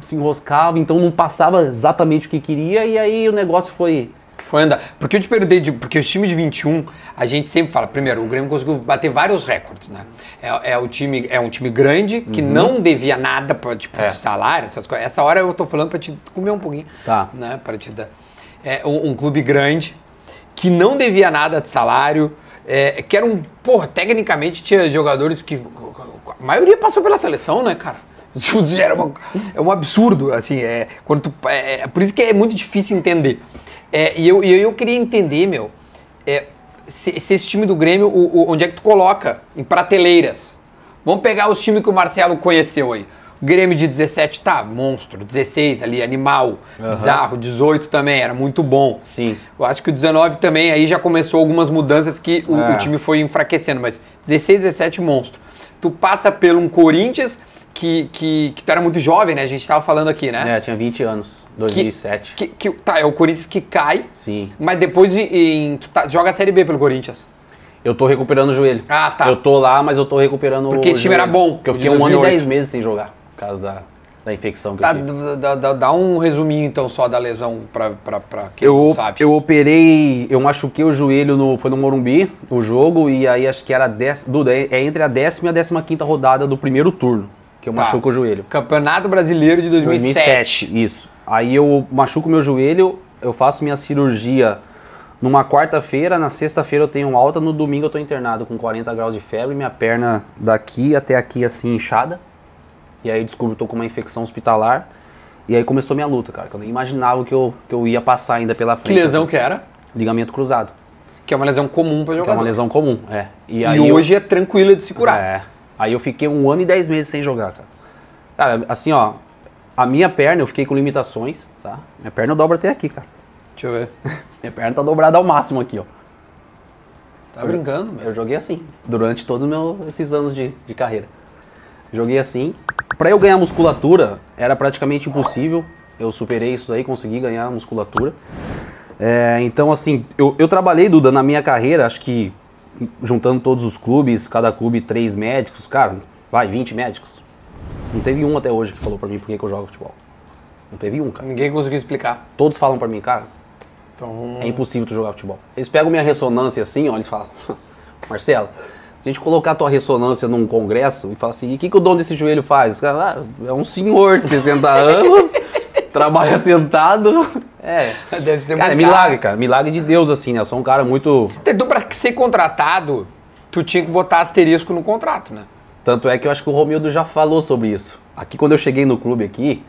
se enroscava, então não passava exatamente o que queria, e aí o negócio foi. Foi andar. Porque eu te perguntei, de, porque os times de 21, a gente sempre fala, primeiro, o Grêmio conseguiu bater vários recordes, né? É, é o time, é um time grande, que não devia nada pra, tipo, Uhum. É. de salário, essas coisas. Essa hora eu tô falando pra te comer um pouquinho. Tá. Né? Pra te dar. É um, um clube grande, que não devia nada de salário, é, que era um, porra, tecnicamente tinha jogadores que. A maioria passou pela seleção, né, cara? Tipo, Era uma- é um absurdo, assim, é, quando tu- é, é por isso que é muito difícil entender. É, e, eu, e eu queria entender, meu, é, se, se esse time do Grêmio, o- o- onde é que tu coloca? Em prateleiras. Vamos pegar os times que o Marcelo conheceu aí. O Grêmio de 17, tá, monstro. 16 ali, animal, bizarro. 18 também, era muito bom. Sim. Eu acho que o 19 também, aí já começou algumas mudanças que o, É. o time foi enfraquecendo, mas 16, 17, monstro. Tu passa pelo um Corinthians que, que, que tu era muito jovem, né? A gente tava falando aqui, né? É, tinha 20 anos, 2007. Que, que, tá, é o Corinthians que cai, Sim. mas depois em, tu tá- joga a Série B pelo Corinthians. Eu tô recuperando o joelho. Ah, tá. Eu tô lá, mas eu tô recuperando Porque o esse time era joelho. bom, Porque eu fiquei um ano e 2008. 10 meses sem jogar, por causa da, da infecção que Tá, eu tive. dá, dá- dá um resuminho então só da lesão pra, pra, pra quem Eu, sabe. eu operei, eu machuquei o joelho no. Foi no Morumbi, o jogo, e aí acho que era. Dez, Duda, é é entre a décima e a décima quinta rodada do primeiro turno. Que eu Tá. machuco o joelho. Campeonato Brasileiro de 2007. isso. Aí eu machuco meu joelho, eu faço minha cirurgia numa quarta-feira, na sexta-feira eu tenho alta, no domingo eu tô internado com 40 graus de febre, minha perna daqui até aqui assim inchada. E aí descubro que eu tô com uma infecção hospitalar. E aí começou minha luta, cara, que eu nem imaginava que eu, que eu ia passar ainda pela Que frente. lesão assim. que era? Ligamento cruzado. Que é uma lesão comum pra Que é uma lesão comum, é. E, E aí eu- hoje é tranquila de se curar. é. Aí eu fiquei um ano e dez meses sem jogar, cara. Cara, assim, ó, a minha perna eu fiquei com limitações, tá? Minha perna dobra até aqui, cara. Deixa eu ver. Minha perna tá dobrada ao máximo aqui, ó. Tá brincando, meu. Eu joguei assim, durante todos meu, esses anos de, de carreira. Joguei assim. Pra eu ganhar musculatura, era praticamente impossível. Eu superei isso daí, consegui ganhar musculatura. É, então, assim, eu, eu trabalhei, Duda, na minha carreira, acho que juntando todos os clubes, cada clube três médicos, cara, vai, 20 médicos. Não teve um até hoje que falou pra mim por que que eu jogo futebol. Não teve um, cara. Ninguém conseguiu explicar. Todos falam pra mim, cara, Então, é impossível tu jogar futebol. Eles pegam minha ressonância assim, ó, eles falam, Marcelo, se a gente colocar a tua ressonância num congresso e falar assim, e o que, que o dono desse joelho faz? Os caras, ah, é um senhor de 60 anos, trabalha sentado. É. Deve ser Cara, é milagre, cara. Milagre de Deus, assim, né? Eu sou um cara muito. Então, pra ser contratado, tu tinha que botar asterisco no contrato, né? Tanto é que eu acho que o Romildo já falou sobre isso. Aqui, quando eu cheguei no clube aqui,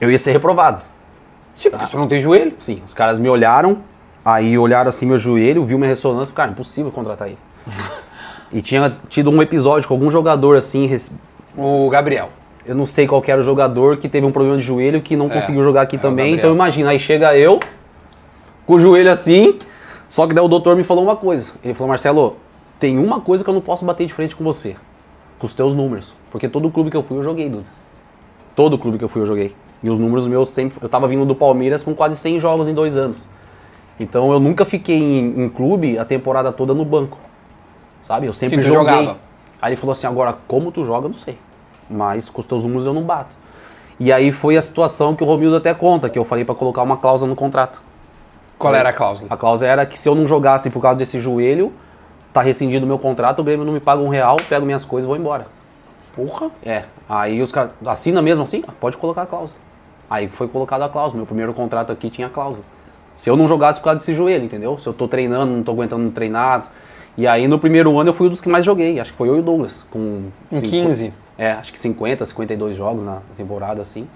eu ia ser reprovado. Sim, porque tu não tem joelho. Sim, os caras me olharam, aí olharam assim meu joelho, viu minha ressonância, cara, impossível contratar ele. e tinha tido um episódio com algum jogador assim, rec- O Gabriel. Eu não sei qual era o jogador que teve um problema de joelho que não conseguiu jogar aqui é também. Então imagina, aí chega eu com o joelho assim, só que daí o doutor me falou uma coisa. Ele falou: "Marcelo, tem uma coisa que eu não posso bater de frente com você, com os teus números, porque todo clube que eu fui eu joguei, Duda. Todo clube que eu fui eu joguei. E os números meus sempre. Eu tava vindo do Palmeiras com quase 100 jogos em dois anos. Então eu nunca fiquei em, em clube a temporada toda no banco. Sabe? Eu sempre Sim, joguei. jogava. Aí ele falou assim: agora, como tu joga, eu não sei. Mas com os teus números eu não bato. E aí foi a situação que o Romildo até conta, que eu falei pra colocar uma cláusula no contrato. Qual era a cláusula? A cláusula era que se eu não jogasse por causa desse joelho, tá rescindido o meu contrato, o Grêmio não me paga um real, pego minhas coisas e vou embora. Porra. É. Aí os caras. Assina mesmo assim? Ah, Pode colocar a cláusula. Aí foi colocada a cláusula. Meu primeiro contrato aqui tinha a cláusula. Se eu não jogasse por causa desse joelho, entendeu? Se eu tô treinando, não tô aguentando treinar. E aí no primeiro ano eu fui um dos que mais joguei. Acho que foi eu e o Douglas. Com Em cinco- 15. É, acho que 50, 52 jogos na temporada, assim.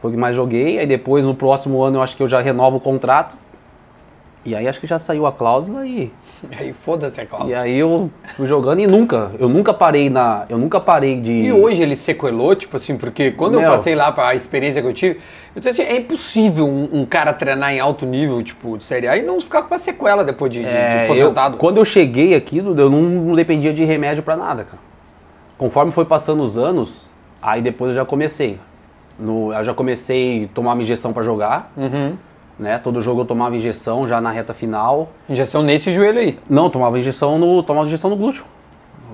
Foi o que mais joguei. Aí depois, no próximo ano, eu acho que eu já renovo o contrato. E aí acho que já saiu a cláusula e, E aí foda-se a cláusula. e aí eu fui jogando e nunca, eu nunca parei na, eu nunca parei de E hoje ele sequelou, tipo assim, porque quando eu Meu. passei lá pra experiência que eu tive, eu disse assim, é impossível um, um cara treinar em alto nível, tipo, de Série A e não ficar com uma sequela depois de, de- de É, eu- aposentado. quando eu cheguei aqui, eu não, não dependia de remédio pra nada, cara. Conforme foi passando os anos, aí depois eu já comecei. No, eu já comecei a tomar uma injeção pra jogar, Uhum. Né? Todo jogo eu tomava injeção já na reta final. Injeção nesse joelho aí. Não, tomava injeção no, tomava injeção no glúteo.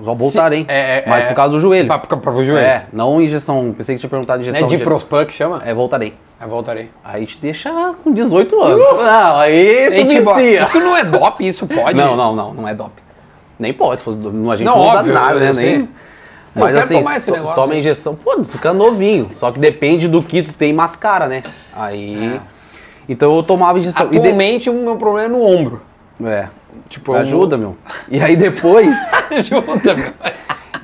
Só voltar, hein? é, é, Mas é. por causa do joelho. Pro joelho. É, não injeção. Pensei que tinha perguntado Não injeção. é de de- Prospan que chama? É, voltarei. Aí voltarei. Aí te deixa com 18 anos. Não, aí tu vicia. isso não é dop, isso pode? Não, não, não, não é dop. Nem pode, se fosse a gente Não, não, usa óbvio, nada, né? Nem... Mas assim, tomar esse negócio toma injeção, pô, fica novinho. Só que depende do que tu tem mascara, né? Aí. Então eu tomava injeção. E de- Atualmente o meu problema é no ombro. É. Tipo, Ajuda, meu. E aí depois. Ajuda, meu.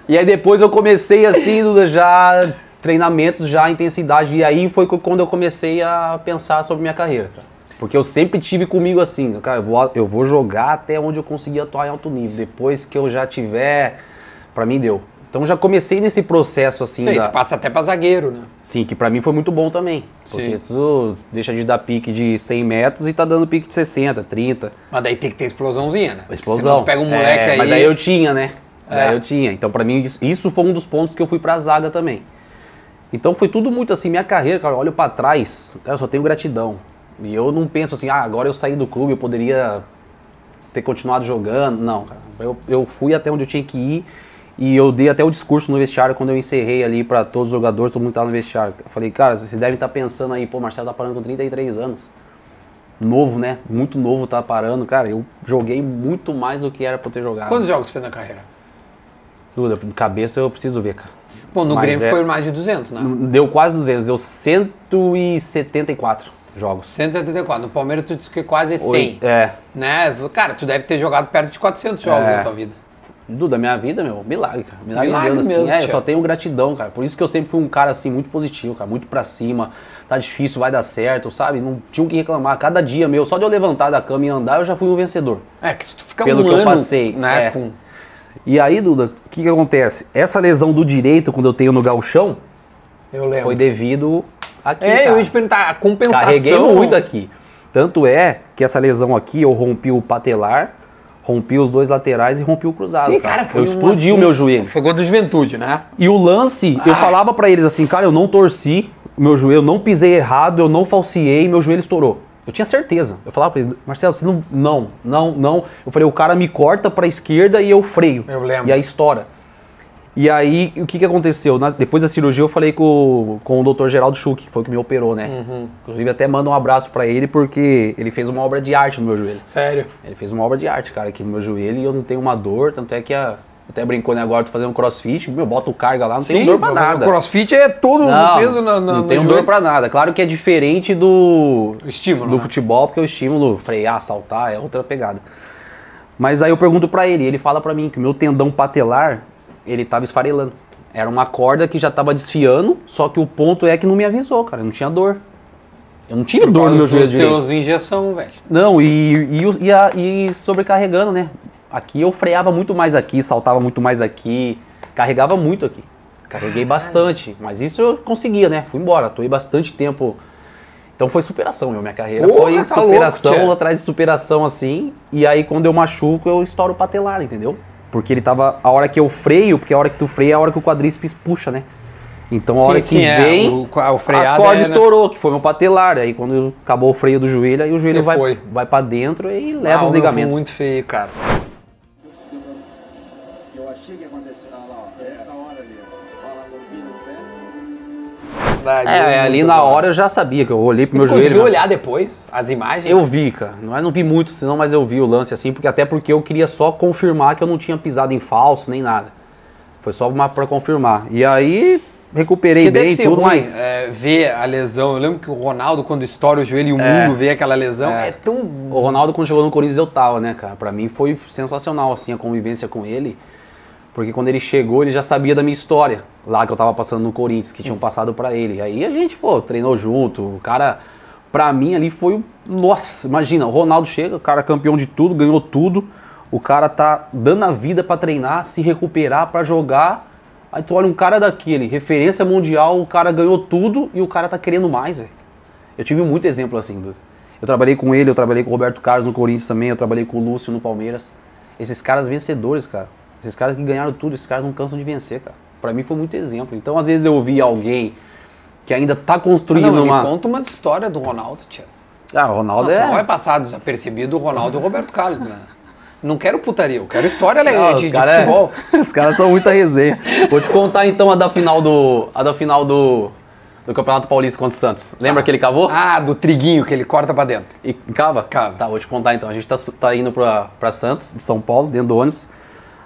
E aí depois eu comecei assim, já treinamentos, já intensidade. E aí foi quando eu comecei a pensar sobre minha carreira, cara. Porque eu sempre tive comigo assim, cara, eu vou, eu vou jogar até onde eu conseguir atuar em alto nível. Depois que eu já tiver, pra mim deu. Então já comecei nesse processo assim, Sei, da- passa até pra zagueiro, né? sim, que pra mim foi muito bom também. Porque Sim. tu deixa de dar pique de 100 metros e tá dando pique de 60, 30. Mas daí tem que ter explosãozinha, né? Explosão. Senão tu pega um moleque É, aí... Mas daí eu tinha, né? Daí É. eu tinha. Então, pra mim, isso, isso foi um dos pontos que eu fui pra zaga também. Então, foi tudo muito assim. Minha carreira, cara, eu olho pra trás, cara, eu só tenho gratidão. E eu não penso assim, ah, agora eu saí do clube, eu poderia ter continuado jogando. Não, cara. Eu, eu fui até onde eu tinha que ir. E eu dei até o discurso no vestiário quando eu encerrei ali pra todos os jogadores, todo mundo que tava no vestiário. Eu falei, cara, vocês devem estar pensando aí, pô, o Marcelo tá parando com 33 anos novo, né? Muito novo tá parando. Cara, eu joguei muito mais do que era pra eu ter jogado. Quantos jogos você fez na carreira? Duda, de cabeça eu preciso ver, cara. Bom, no Mas Grêmio é- foi mais de 200, né? Deu quase 200, deu 174 jogos. 174. No Palmeiras tu disse que quase 100. Oi- É. Né? Cara, tu deve ter jogado perto de 400 jogos É. na tua vida. Duda, minha vida, meu, milagre, cara. Milagre, Milagre de Deus, assim. mesmo, É, eu só tenho gratidão, cara. Por isso que eu sempre fui um cara, assim, muito positivo, cara. Muito pra cima. Tá difícil, vai dar certo, sabe? Não tinha o que reclamar. Cada dia meu, só de eu levantar da cama e andar, eu já fui um vencedor. É, que se tu ficar Pelo um que eu ano, passei, né, é. com... E aí, Duda, o que que acontece? Essa lesão do direito, quando eu tenho no galchão, Eu lembro. foi devido aqui, É, cara. eu ia te perguntar, a compensação... Carreguei muito aqui. Tanto é que essa lesão aqui, eu rompi o patelar, rompi os dois laterais e rompi o cruzado. Sim, cara, foi eu um explodi o meu joelho. Foi gol do Juventude, né? E o lance, eu falava pra eles assim, cara, eu não torci o meu joelho, eu não pisei errado, eu não falseei, meu joelho estourou. Eu tinha certeza. Eu falava pra eles, Marcelo, você não. Não, não, não. Eu falei, o cara me corta pra esquerda e eu freio. Eu lembro. E aí estoura. E aí, o que, que aconteceu? Na- depois da cirurgia, eu falei com, com o Dr. Geraldo Schuch, que foi o que me operou, né? Uhum. Inclusive, até mando um abraço pra ele, porque ele fez uma obra de arte no meu joelho. Sério. Ele fez uma obra de arte, cara, aqui no meu joelho e eu não tenho uma dor, tanto é que a. Até brincou, né? Agora tô fazendo crossfit, meu, boto carga lá, não tenho dor pra nada. O crossfit é todo Não, o peso na, na, não tenho joelho. dor pra nada. Claro que é diferente do, O estímulo, do né? futebol, porque o estímulo, frear, saltar, é outra pegada. Mas aí eu pergunto pra ele, ele fala pra mim que o meu tendão patelar, ele tava esfarelando. Era uma corda que já tava desfiando, só que o ponto é que não me avisou, cara, eu não tinha dor. Eu não tive Por dor no meu joelho direito. teus injeção, velho. Não, e, e, e, a- e sobrecarregando, né? Aqui eu freava muito mais aqui, saltava muito mais aqui, carregava muito aqui. Carreguei bastante, mas isso eu conseguia, né? Fui embora, atuei bastante tempo. Então foi superação, meu, minha carreira. Porra, foi tá superação louco, atrás de superação, assim. E aí quando eu machuco, eu estouro o patelar, entendeu? Porque ele tava. A hora que eu freio, porque a hora que tu freia é a hora que o quadríceps puxa, né? Então a hora Sim, que sim, é, vem, o- o freado a corda é, né? estourou, que foi meu patelar. Aí quando acabou o freio do joelho, aí o joelho Você vai, foi. vai para dentro e Ah, leva o os ligamentos. muito feio, cara. Eu achei que aconteceu. Ah lá, ó, essa hora ali, ó. Fala no no pé. É, ali na hora eu já sabia que eu olhei pro meu Você conseguiu joelho. né? olhar depois as imagens? Eu vi, cara. Mas não vi muito, senão, mas eu vi o lance assim, porque até porque eu queria só confirmar que eu não tinha pisado em falso nem nada. Foi só uma para confirmar. E aí recuperei deve bem tudo, ruim, mas é, ver a lesão. Eu lembro que o Ronaldo, quando estoura o joelho e o É. mundo vê aquela lesão, é, É. tão. o Ronaldo quando chegou no Corinthians eu tava, né, cara? Pra mim foi sensacional assim a convivência com ele. Porque quando ele chegou, ele já sabia da minha história, lá que eu tava passando no Corinthians, que tinham passado pra ele. Aí a gente, pô, treinou junto. O cara, pra mim ali foi. Nossa, imagina, o Ronaldo chega, o cara campeão de tudo, ganhou tudo. O cara tá dando a vida pra treinar, se recuperar pra jogar. Aí tu olha um cara daquele, referência mundial, o cara ganhou tudo e o cara tá querendo mais, velho. Eu tive muito exemplo assim. Eu trabalhei com ele, eu trabalhei com o Roberto Carlos no Corinthians também, eu trabalhei com o Lúcio no Palmeiras. Esses caras vencedores, cara. Esses caras que ganharam tudo, esses caras não cansam de vencer, cara. Pra mim foi muito exemplo. Então, às vezes eu vi alguém que ainda tá construindo não, uma. conta umas histórias do Ronaldo, tia. Ah, o Ronaldo Não, é. não vai passar desapercebido o Ronaldo e o Roberto Carlos, né? Não quero putaria, eu quero história legal os de, de é- futebol. os caras são muita resenha. Vou te contar então a da final do. A da final do. Do Campeonato Paulista contra o Santos. Lembra que ele cavou? Ah, do triguinho que ele corta pra dentro. E cava? Cava. Tá, vou te contar então. A gente tá, tá indo pra, pra Santos, de São Paulo, dentro do ônibus.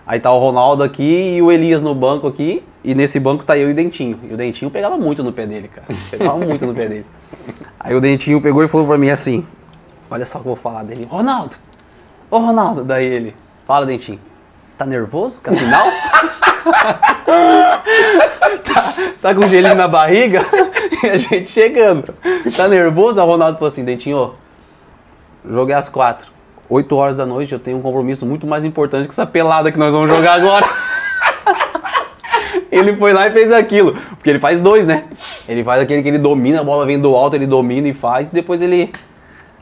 Aí tá o Ronaldo aqui e o Elias no banco aqui. E nesse banco tá eu e o Dentinho. E o Dentinho pegava muito no pé dele, cara. Pegava muito no pé dele. Aí o Dentinho pegou e falou pra mim assim: Olha só o que eu vou falar dele. Ronaldo! Ô Ronaldo! Daí ele: Fala, Dentinho. Tá nervoso com a final? tá, tá com gelinho na barriga? e a gente chegando. Tá nervoso? O Ronaldo falou assim: Dentinho, ó, Joguei às quatro. 8 horas da noite eu tenho um compromisso muito mais importante que essa pelada que nós vamos jogar agora. ele foi lá e fez aquilo. Porque ele faz dois, né? Ele faz aquele que ele domina, a bola vem do alto, ele domina e faz, e depois ele.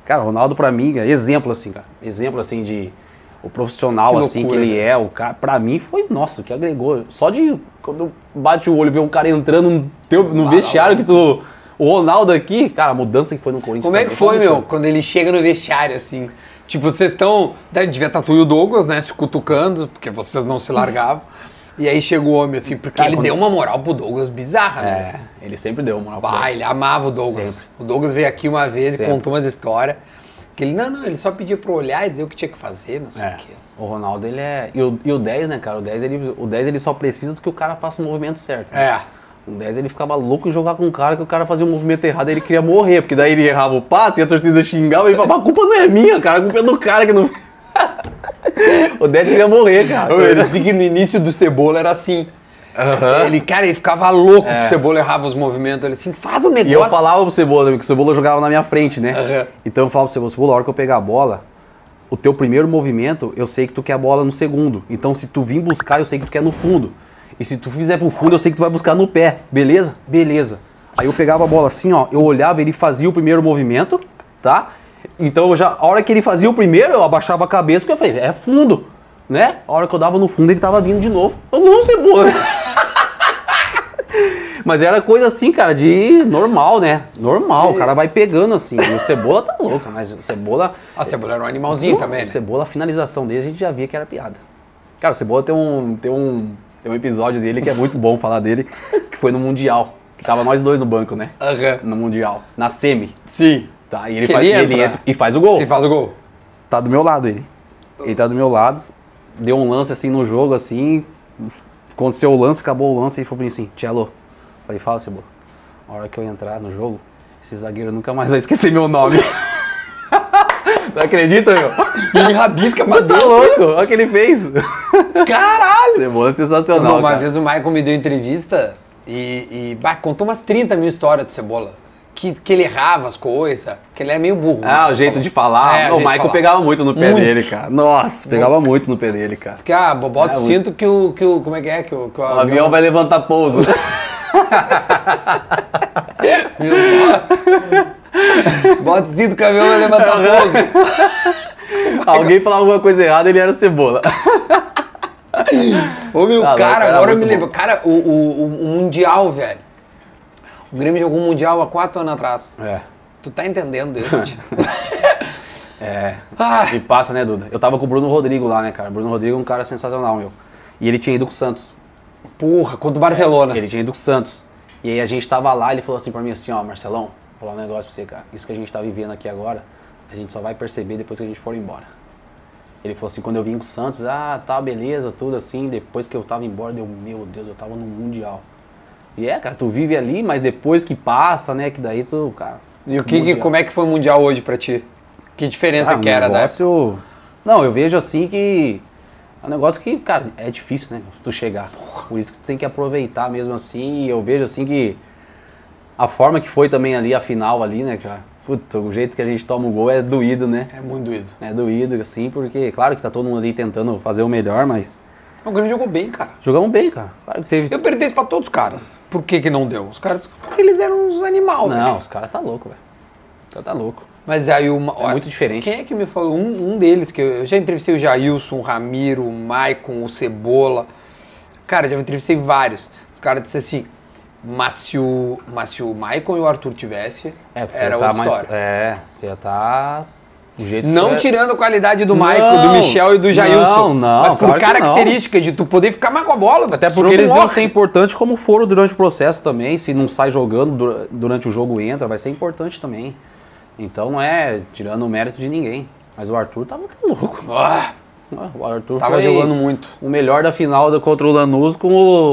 Cara, Ronaldo pra mim, é exemplo assim, cara. Exemplo assim de. O profissional Que assim que loucura, ele né? é, o cara, pra mim foi, nossa, que agregou. Só de quando bate o olho e vê um cara entrando no, teu, no vestiário que tu. O Ronaldo aqui, cara, a mudança que foi no Corinthians. Como é que foi, meu, quando ele chega no vestiário, assim? Tipo, vocês estão. Devia estar tu e o Douglas, né? Se cutucando, porque vocês não se largavam. E aí chega o homem, assim, porque Cara, ele quando- deu uma moral pro Douglas bizarra, né? É, ele sempre deu moral. pro Bah, Douglas. ele amava o Douglas. Sempre. O Douglas veio aqui uma vez Sempre. e contou umas histórias. Que ele, não, não, ele só pedia pra olhar e dizer o que tinha que fazer, não sei É. o quê. O Ronaldo, ele é. E o, e o 10, né, cara? O 10, ele, o 10 ele só precisa do que o cara faça o movimento certo. né? É. O 10 ele ficava louco em jogar com um cara que o cara fazia um movimento errado, ele queria morrer, porque daí ele errava o passe e a torcida xingava e ele falava, a culpa não é minha, cara, a culpa é do cara que não. o 10 queria morrer, cara. Ele que no início do Cebola era assim. Aham. Ele, cara, ele ficava louco É. que o Cebola errava os movimentos. Ele assim, faz um E negócio. eu falava pro Cebola, que o Cebola jogava na minha frente, né? Aham. Então eu falava pro Cebola, Cebola, a hora que eu pegar a bola, o teu primeiro movimento, eu sei que tu quer a bola no segundo. Então se tu vir buscar, eu sei que tu quer no fundo. E se tu fizer pro fundo, eu sei que tu vai buscar no pé. Beleza? Beleza. Aí eu pegava a bola assim, ó, eu olhava, ele fazia o primeiro movimento, tá? Então já, a hora que ele fazia o primeiro, eu abaixava a cabeça, porque eu falei, é fundo, né? A hora que eu dava no fundo, ele tava vindo de novo. Eu não, Cebola. Mas era coisa assim, cara, de normal, né? Normal, o cara vai pegando assim. E o Cebola tá louco, mas o Cebola. A Cebola era um animalzinho também, O né? Cebola, a finalização dele, a gente já via que era piada. Cara, o Cebola tem um, tem um, tem um episódio dele que é muito bom falar dele, que foi no Mundial. Que tava nós dois no banco, né? Aham. No Mundial. Na semi. Sim. Tá? E ele, faz, ele e ele entra. entra e faz o gol. Quem faz o gol? Tá do meu lado ele. Ele tá do meu lado. Deu um lance assim no jogo, assim. Aconteceu o lance, acabou o lance e falou pra mim assim, Tchelo. Falei, fala, Cebola. A hora que eu entrar no jogo, esse zagueiro nunca mais vai esquecer meu nome. Não acredita, meu? Ele rabisca pra Tá dentro. louco? Olha o que ele fez. Caralho! Cebola é sensacional, uma cara. vez o Michael me deu entrevista e, e bah, contou umas 30 mil histórias de Cebola. Que, que ele errava as coisas, que ele é meio burro. Ah, o jeito de falar. É, o Michael falar. pegava muito no pé Muito. dele, cara. Nossa, pegava muito no pé dele, cara. Que ah, bota É, o cinto que o, que o. Como é que é? Que o, que o, O avião vai levantar pouso. Bota o cinto que o avião vai levantar pouso. Alguém falava alguma coisa errada, ele era cebola. Ô meu, não, cara, cara, agora eu me lembro. bom. Cara, o, o, o- o Mundial, velho. O Grêmio jogou um Mundial há quatro anos atrás. É. Tu tá entendendo isso? tio? É. Ah, E passa, né, Duda? Eu tava com o Bruno Rodrigo lá, né, cara? O Bruno Rodrigo é um cara sensacional, meu. E ele tinha ido com o Santos. porra, contra o Barcelona. Ele tinha ido com o Santos. E aí a gente tava lá, ele falou assim pra mim assim, ó, Marcelão, vou falar um negócio pra você, cara. Isso que a gente tá vivendo aqui agora, a gente só vai perceber depois que a gente for embora. Ele falou assim, quando eu vim com o Santos, ah, tá, beleza, tudo assim. Depois que eu tava embora, deu, meu Deus, eu tava no Mundial. E é, cara, tu vive ali, mas depois que passa, né, que daí tu, cara... E o que, Mundial. como é que foi o Mundial hoje pra ti? Que diferença Ah, que era, né? negócio... Não, eu vejo assim que... É um negócio que, cara, é difícil, né? Tu chegar. Por isso que tu tem que aproveitar mesmo assim. E eu vejo assim que... A forma que foi também ali, a final ali, né, cara? Puta, o jeito que a gente toma o gol é doído, né? É muito doído. É doído, assim, porque... Claro que tá todo mundo ali tentando fazer o melhor, mas... O Grêmio jogou bem, cara. Jogamos bem, cara. Claro que teve... Eu perdi isso pra todos os caras. Por que que não deu? Os caras, porque eles eram uns animal, velho. Não, os caras tá louco, velho. Os caras tá louco. Mas aí uma, É muito diferente. Quem é que me falou? Um, um deles, que eu, eu já entrevistei o Jailson, o Ramiro, o Maicon, o Cebola. Cara, já entrevistei vários. Os caras disseram assim, mas se o, mas se o Maicon e o Arthur tivesse, É, era você tá outra mais... história. É, você já tá... Do jeito que Não é- tirando a qualidade do Maicon, do Não, Michel e do Jailson. não, não, Mas por claro que não. característica de tu poder ficar mais com a bola. Até o porque eles iam ser importantes como foram durante o processo também. Se não sai jogando dura- durante o jogo entra, vai ser importante também. Então não é tirando o mérito de ninguém. Mas o Arthur tava louco. Ah, O Arthur tava foi jogando muito. o melhor da final contra o Lanús com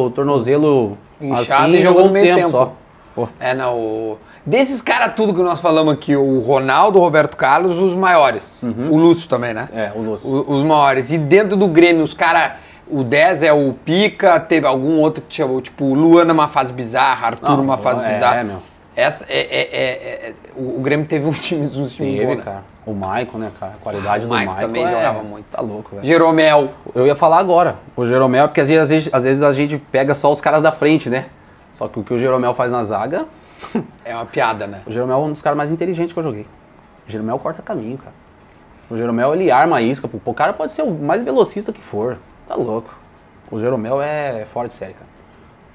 o tornozelo Inchado assim, e jogou um meio tempo tempo. só. Pô, É, não. o- Desses caras tudo que nós falamos aqui, o Ronaldo, o Roberto Carlos, os maiores. O Lúcio também, né? é, o Lúcio. O- os maiores. E dentro do Grêmio, os caras. O 10 é o Pica, teve algum outro que chamou, tipo, Luan numa fase bizarra, Arthur numa fase é, bizarra. meu. Essa é, é- é- é- o, o Grêmio teve um time, um time bom, Teve, né? cara. O Maicon, né, cara? A qualidade O do Maicon Maicon. também é- jogava muito. Tá louco, velho. Jeromel. Eu ia falar agora, o Jeromel, porque às vezes, às vezes- às vezes a gente pega só os caras da frente, né? Só que o que o Jeromel faz na zaga, É uma piada, né? o Jeromel é um dos caras mais inteligentes que eu joguei. O Jeromel corta caminho, cara. O Jeromel, ele arma a isca, pô. O cara pode ser o mais velocista que for. Tá louco. O Jeromel é fora de série, cara.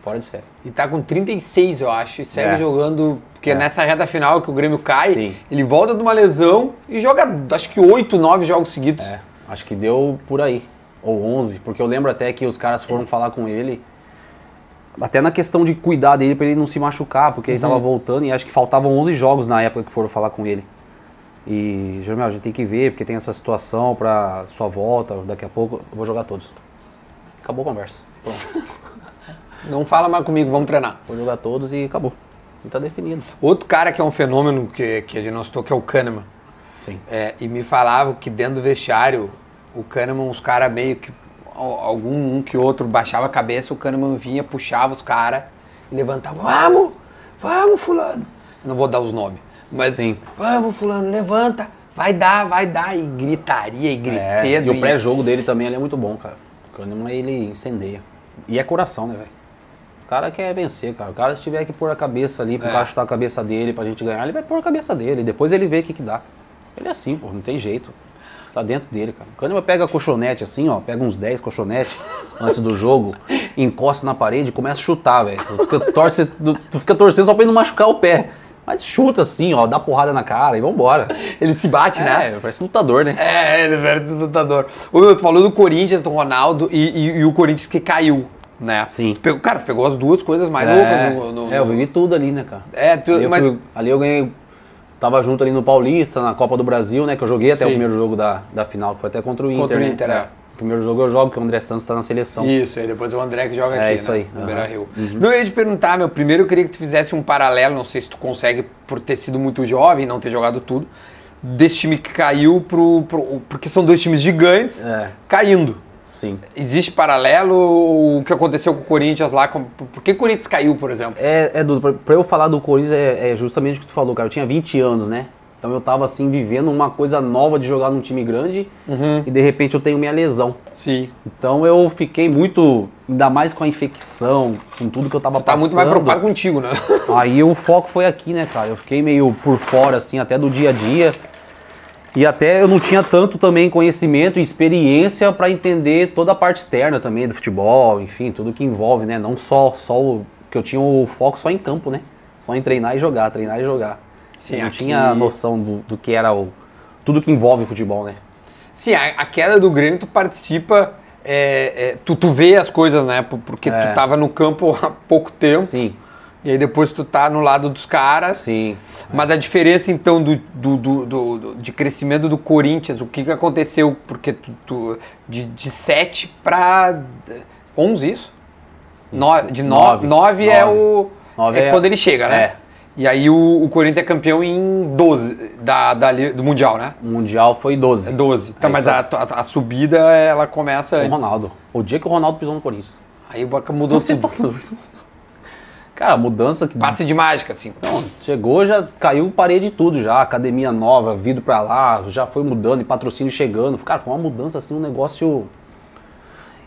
Fora de série. E tá com 36, eu acho, e segue É. jogando. Porque É. nessa reta final que o Grêmio cai, Sim. ele volta de uma lesão e joga acho que 8, 9 jogos seguidos. É, acho que deu por aí. Ou 11, porque eu lembro até que os caras foram falar com ele, até na questão de cuidar dele pra ele não se machucar, porque ele tava voltando e acho que faltavam 11 jogos na época que foram falar com ele. E, Jeromel, a gente tem que ver, porque tem essa situação pra sua volta, daqui a pouco eu vou jogar todos. Acabou a conversa. Pronto. Não fala mais comigo, vamos treinar. Vou jogar todos e acabou. E tá definido. Outro cara que é um fenômeno que, que a gente não citou, que é o Kahneman. Sim. É, e me falavam que dentro do vestiário, o Kahneman, os caras meio que. al- Algum um que outro baixava a cabeça, o Kahneman vinha, puxava os caras e levantava. Vamos! Vamos, fulano! Não vou dar os nomes. Mas Sim. vamos, fulano, levanta! Vai dar, vai dar! E gritaria, e É, gritedo. e o pré-jogo dele também é muito bom, cara. O Kahneman, ele incendeia. E é coração, né, velho? O cara quer vencer, cara. O cara, se tiver que pôr a cabeça ali, pro É. cara chutar a cabeça dele pra gente ganhar, ele vai pôr a cabeça dele. Depois ele vê o que que dá. Ele é assim, pô, não tem jeito. Tá dentro dele, cara. O Kahneman pega colchonete assim, ó, pega uns 10 colchonetes antes do jogo, encosta na parede e começa a chutar, velho. Tu fica, torce, tu, fica torcendo só pra ele não machucar o pé. Mas chuta assim, ó, dá porrada na cara e vambora. Ele se bate, né? É, parece lutador, né? É, ele é um lutador. Ô, meu, tu falou do Corinthians, do Ronaldo e, e- e o Corinthians que caiu, né? Sim. Tu pegou- cara, tu pegou as duas coisas mais É, loucas no, no- é, eu vivi tudo ali, né, cara? É, tu- ali, eu mas- fui- ali eu ganhei. Tava junto ali no Paulista, na Copa do Brasil, né? Que eu joguei até Sim. o primeiro jogo da, da final, que foi até contra o Inter. Contra o né? Inter, é. O primeiro jogo eu jogo, porque o André Santos tá na seleção. Isso, aí depois o André que joga É, aqui, isso né? aí, No aham. Beira Rio. Não, eu ia te perguntar, meu, primeiro eu queria que tu fizesse um paralelo, não sei se tu consegue por ter sido muito jovem, não ter jogado tudo, desse time que caiu pro, pro- porque são dois times gigantes É. caindo. Sim. Existe paralelo o que aconteceu com o Corinthians lá? com- por que o Corinthians caiu, por exemplo? É, é Dudu, pra, eu falar do Corinthians é, é justamente o que tu falou, cara. Eu tinha 20 anos, né? Então eu tava assim, vivendo uma coisa nova de jogar num time grande Uhum. e de repente eu tenho minha lesão. Sim. Então eu fiquei muito, ainda mais com a infecção, com tudo que eu tava Tá passando. muito mais preocupado contigo, né? Aí o foco foi aqui, né, cara? Eu fiquei meio por fora, assim, até do dia a dia. E até eu não tinha tanto também conhecimento e experiência para entender toda a parte externa também do futebol, enfim, tudo que envolve, né? Não só, só o. que eu tinha o foco só em campo, né? Só em treinar e jogar, treinar e jogar. Sim, não aqui- tinha noção do, do que era o. Tudo que envolve futebol, né? Sim, a, a queda do Grêmio, tu participa, é, é, tu, tu vê as coisas, né? por- Porque É. tu tava no campo há pouco tempo. Sim, E aí depois tu tá no lado dos caras. sim. Mas a diferença, então, do, do, do- do- de crescimento do Corinthians, o que, que aconteceu? Porque tu, tu- de, de 7 para 11, isso? No, de 9, Nove. 9 é o. Nove é, é- quando ele chega, né? é. E aí o, o Corinthians é campeão em 12 da, da do Mundial, né? O Mundial foi 12. É 12. Tá, Aí mas foi. a, a, a subida, ela começa O antes. Ronaldo. O dia que o Ronaldo pisou no Corinthians. Aí o Boca mudou Você tudo. tá? Cara, mudança que Passe de mágica, assim. chegou, já caiu parede de tudo já. Academia nova, vidro pra lá, já foi mudando e patrocínio chegando. Cara, foi uma mudança assim, um negócio.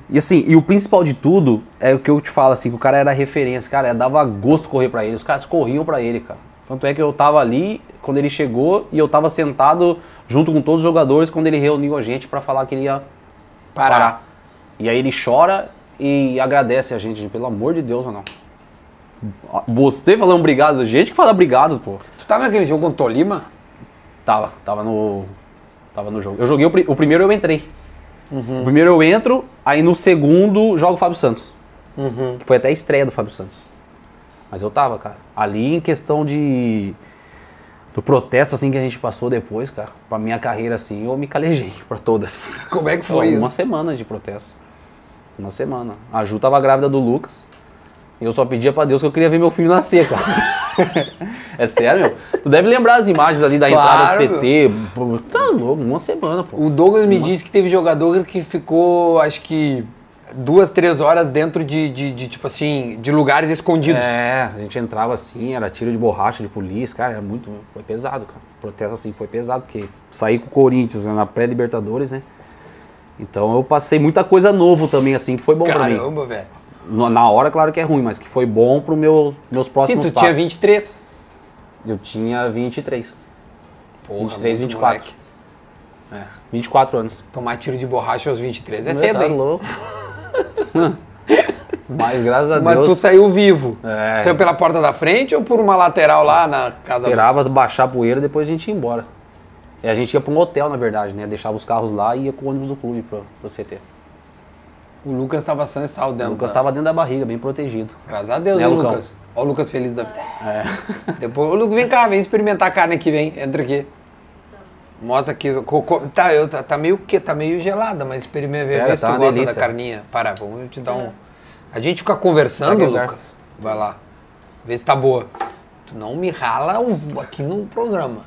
E assim, e o principal de tudo é o que eu te falo assim, que o cara era referência, cara, dava gosto correr pra ele, os caras corriam pra ele, cara. Tanto é que eu tava ali quando ele chegou e eu tava sentado junto com todos os jogadores quando ele reuniu a gente pra falar que ele ia Parar. parar. E aí ele chora e agradece a gente, pelo amor de Deus, Ronaldo. Você falando obrigado, gente que fala obrigado, pô. Tu tava naquele jogo contra o Tolima? Tava, tava no. Tava no jogo. Eu joguei o, pri- o primeiro eu entrei. O primeiro eu entro, aí no segundo jogo o Fábio Santos. Que foi até a estreia do Fábio Santos. Mas eu tava, cara. Ali em questão de. Do protesto assim que a gente passou depois, cara, pra minha carreira assim, eu me calejei pra todas. Como é que Foi foi uma isso? semana de protesto. Uma semana. A Ju tava grávida do Lucas. Eu só pedia pra Deus que eu queria ver meu filho nascer, cara. é sério, meu? Tu deve lembrar as imagens ali da Claro, entrada do CT. Tá louco, uma semana, pô. O Douglas me disse que teve jogador que ficou, acho que, duas, três horas dentro de, de, de, tipo assim, de lugares escondidos. É, a gente entrava assim, era tiro de borracha de polícia, cara, era muito. Foi pesado, cara. O protesto assim foi pesado, porque saí com o Corinthians né, na pré-Libertadores, né? Então eu passei muita coisa novo também, assim, que foi bom pra mim. Caramba, velho. Na hora, claro que é ruim, mas que foi bom pro meu, meus Sim, próximos tu passos. tinha 23. Eu tinha 23. Porra, 23, muito 24. moleque. É, 24 anos. Tomar tiro de borracha aos 23 é Meu, cedo, tá hein? louco. Mas graças a Mas Deus, tu saiu vivo. É. Saiu pela porta da frente ou por uma lateral lá na casa esperava baixar a poeira depois a gente ia embora. E a gente ia pra um hotel, na verdade, né? Deixava os carros lá e ia com o ônibus do clube pro, pro CT. O Lucas tava sã e salvo O dentro. Lucas tá? tava dentro da barriga, bem protegido. Graças a Deus, Né? Lucas? Ó o Lucas feliz da vida. É. Depois, ô, Lucas, vem cá, vem experimentar a carne aqui, vem. Entra aqui. Mostra aqui. Tá, eu, tá, tá meio que tá meio gelada, mas experimenta ver, É, vê se tá tu gosta delícia. da carninha. Para, vamos te dar um. A gente fica conversando, Lucas. Vai lá. Vê se tá boa. Tu não me rala o- aqui no programa.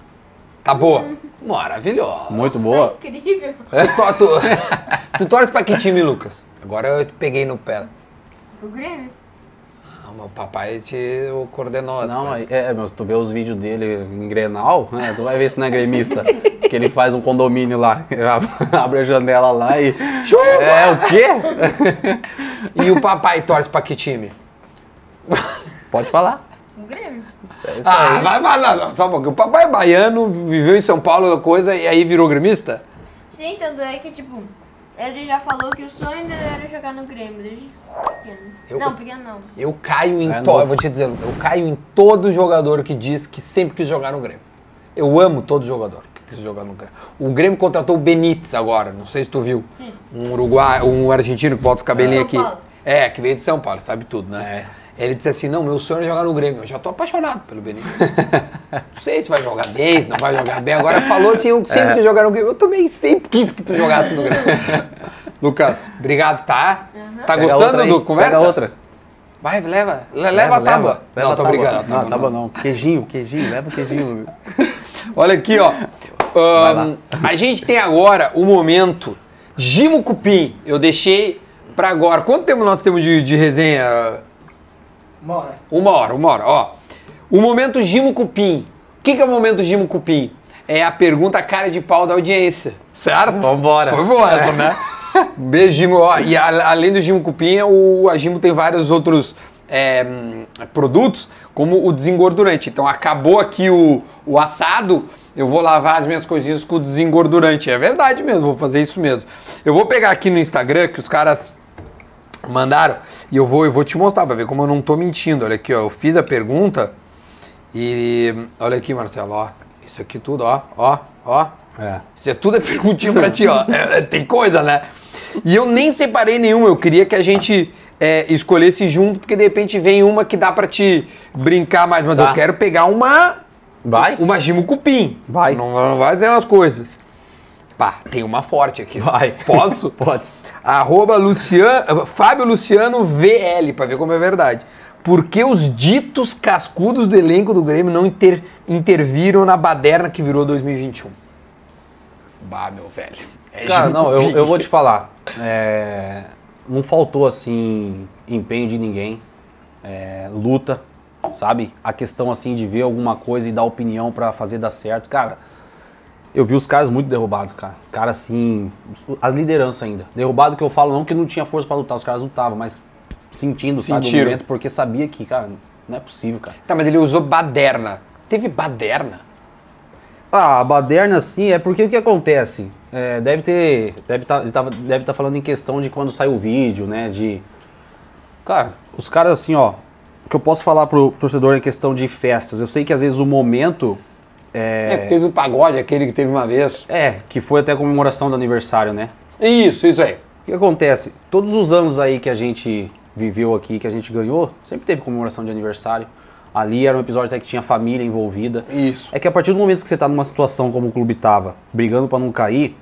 Tá boa? Maravilhosa. Muito boa. Tá incrível. Tu, tu, tu torce pra que time, Lucas? Agora eu peguei no pé. O Grêmio? Ah, meu papai te coordenou. Não, mas, é, mas tu vê os vídeos dele em Grenal, né? Tu vai ver se não é gremista. que ele faz um condomínio lá. Abre a janela lá e. Chupa! É, o quê? E o papai torce pra que time? Pode falar. O Grêmio? É Ah, vai, vai, não, não, só um pouquinho. O papai é baiano, viveu em São Paulo, coisa, e aí virou gremista? Sim, tanto é que, tipo, ele já falou que o sonho dele era jogar no Grêmio desde pequeno. Eu- Não, pequeno não. Eu caio em É todo, vou te dizer, eu caio em todo jogador que diz que sempre quis jogar no Grêmio. Eu amo todo jogador que quis jogar no Grêmio. O Grêmio contratou o Benítez agora, não sei se tu viu. Sim. Um uruguai, um argentino que bota os cabelinhos São aqui. Paulo. É, que veio de São Paulo, sabe tudo, né? Ele disse assim, não, meu sonho é jogar no Grêmio. Eu já tô apaixonado pelo Benítez. não sei se vai jogar bem, se não vai jogar bem. Agora falou assim, eu sempre quis jogar no Grêmio. Eu também sempre quis que tu jogasse no Grêmio. Lucas, obrigado, tá? Tá Pega gostando do conversa? Pega outra. Vai, leva. Le- Leva, a tábua. leva não, a tô tábua. brincando. Não, tábua não. Queijinho, queijinho, leva o queijinho. Olha aqui, ó. Ahn, a gente tem agora o momento Gimo Cupim. Eu deixei pra agora. Quanto tempo nós temos de, de resenha? Uma hora. Uma hora, uma hora. Ó, o momento Gimo Cupim. O que, que é o momento Gimo Cupim? É a pergunta cara de pau da audiência. Certo? Vambora. Boa essa, né? Beijo, Gimo. Ó, e a- além do Gimo Cupim, o, a Gimo tem vários outros é, produtos, como o desengordurante. Então, acabou aqui o, o assado, eu vou lavar as minhas coisinhas com o desengordurante. É verdade mesmo, vou fazer isso mesmo. Eu vou pegar aqui no Instagram, que os caras mandaram, e eu vou, eu vou te mostrar pra ver como eu não tô mentindo. Olha aqui, ó, eu fiz a pergunta E olha aqui, Marcelo, ó. Isso aqui tudo, ó, ó, ó. É. Isso é tudo é perguntinha pra ti, ó. É, é, tem coisa, né? E eu nem separei nenhuma, eu queria que a gente é, escolhesse junto, porque de repente vem uma que dá pra te brincar mais, mas Tá. eu quero pegar uma. Vai? Uma Gimo Cupim. Vai. Não, não vai dizer umas coisas. Pá, tem uma forte aqui. Vai. Posso? Pode. Arroba Luciano, Fábio Luciano VL, pra ver como é verdade. Por que os ditos cascudos do elenco do Grêmio não inter- interviram na baderna que virou 2021? Bah, meu velho. É Cara, não, eu, eu vou te falar. é, não faltou, assim, empenho de ninguém. é, luta, sabe? A questão, assim, de ver alguma coisa e dar opinião pra fazer dar certo. Cara, eu vi os caras muito derrubados, cara. Cara, assim, as lideranças ainda. Derrubado que eu falo, não que não tinha força pra lutar, os caras lutavam, mas sentindo, sabe, o Sentiram. momento, porque sabia que, cara, não é possível, cara. Tá, mas ele usou baderna. Teve baderna? Ah, baderna, sim, é porque o que acontece? É, deve ter. Deve estar ele tava, deve tá falando em questão de quando sai o vídeo, né? De. Cara, os caras assim, ó. O que eu posso falar pro torcedor em questão de festas? Eu sei que às vezes o momento. É, teve o pagode, aquele que teve uma vez. É, que foi até a comemoração do aniversário, né? Isso, isso aí. O que acontece? Todos os anos aí que a gente viveu aqui, que a gente ganhou, sempre teve comemoração de aniversário. Ali era um episódio até que tinha família envolvida. Isso. É que a partir do momento que você tá numa situação como o clube tava, brigando pra não cair,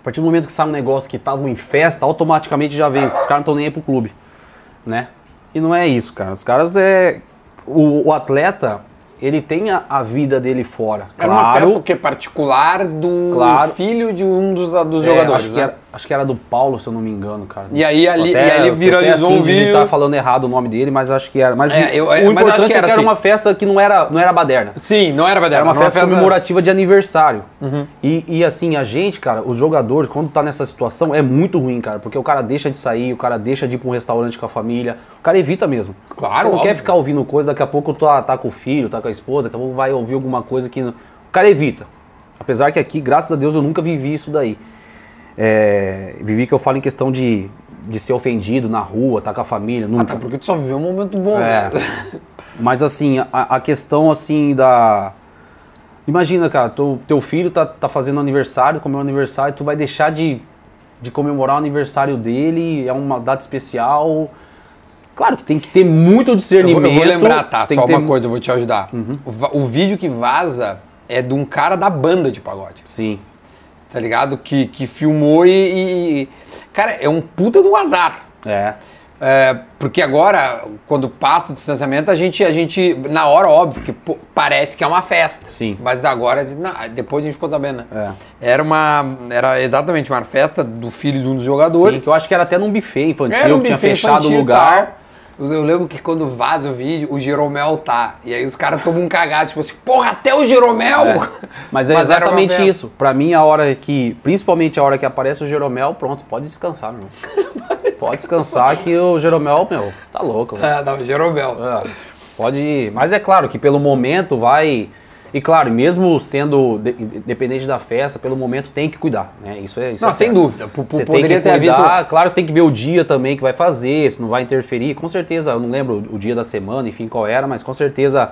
a partir do momento que sai um negócio que tava em festa, automaticamente já vem, os caras não estão nem aí pro clube, né? E não é isso, cara. Os caras é o, o atleta, ele tem a, a vida dele fora. Era uma festa o quê? Particular do Claro. filho de um dos, dos É, jogadores, né? era, acho que era do Paulo, se eu não me engano, cara. E aí ali- Até- e eu tô viralizou até um assim, vídeo. digitar falando errado o nome dele, mas acho que era. Mas É, eu- o é, mas importante acho que é era que era assim. uma festa que não era, não era baderna. Sim, não era baderna. Era uma era festa comemorativa de aniversário. E, e assim, a gente, cara, os jogadores, quando tá nessa situação, é muito ruim, cara. Porque o cara deixa de sair, o cara deixa de ir pra um restaurante com a família. O cara evita mesmo. Claro, Não quer ficar ouvindo coisa, daqui a pouco tá, tá com o filho, tá com a esposa, daqui a pouco vai ouvir alguma coisa que. O cara evita. Apesar que aqui, graças a Deus, eu nunca vivi isso daí. É, vivi que eu falo em questão de, de ser ofendido na rua, tá com a família, nunca. Ah, tá, porque tu só viveu um momento bom, É. né? Mas assim, a, a questão assim da. Imagina, cara, teu, teu filho tá, tá fazendo aniversário, comeu aniversário, tu vai deixar de, de comemorar o aniversário dele, é uma data especial. Claro que tem que ter muito Eu vou, discernimento. eu vou lembrar, tá? tem Só ter uma coisa, eu vou te ajudar. O, va- o vídeo que vaza é de um cara da banda de pagode, Sim. Tá ligado? Que, que filmou e, e- Cara, é um puta um azar. É. É, porque agora, quando passa o distanciamento, a gente, a gente na hora, óbvio, que pô, parece que é uma festa. Sim. Mas agora, depois a gente ficou sabendo, né? É. Era uma, era exatamente uma festa do filho de um dos Sim, jogadores. que eu acho que era até num buffet infantil, um que tinha buffet fechado o lugar. tal. Eu lembro que quando vaza o vídeo, o Jeromel tá. E aí os caras tomam um cagado, tipo assim, porra, até o Jeromel! É. Mas é exatamente isso. Pra mim, a hora que. Principalmente a hora que aparece o Jeromel, pronto, pode descansar, meu. pode descansar que o Jeromel, meu, tá louco. velho. É, não, Jeromel. É, pode ir. Mas é claro que pelo momento vai. E claro, mesmo sendo de- independente da festa, pelo momento tem que cuidar, né? Isso é isso Não, é sem certo. dúvida. P- Você tem que ter havido. cuidar, claro que tem que ver o dia também que vai fazer, se não vai interferir. Com certeza, eu não lembro o dia da semana, enfim, qual era, mas com certeza,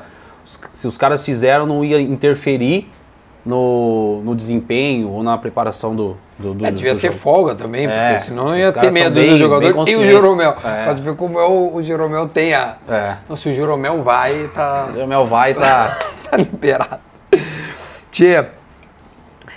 se os caras fizeram, não ia interferir no, no desempenho ou na preparação do, do, do É, devia do ser jogo. folga também, É, porque senão ia ter medo bem- do jogador e o. Jeromel. É. Mas ver como é o, o Jeromel tem a. É. Não, se o Jeromel vai, tá, O Jeromel vai tá. tá liberado. Tia,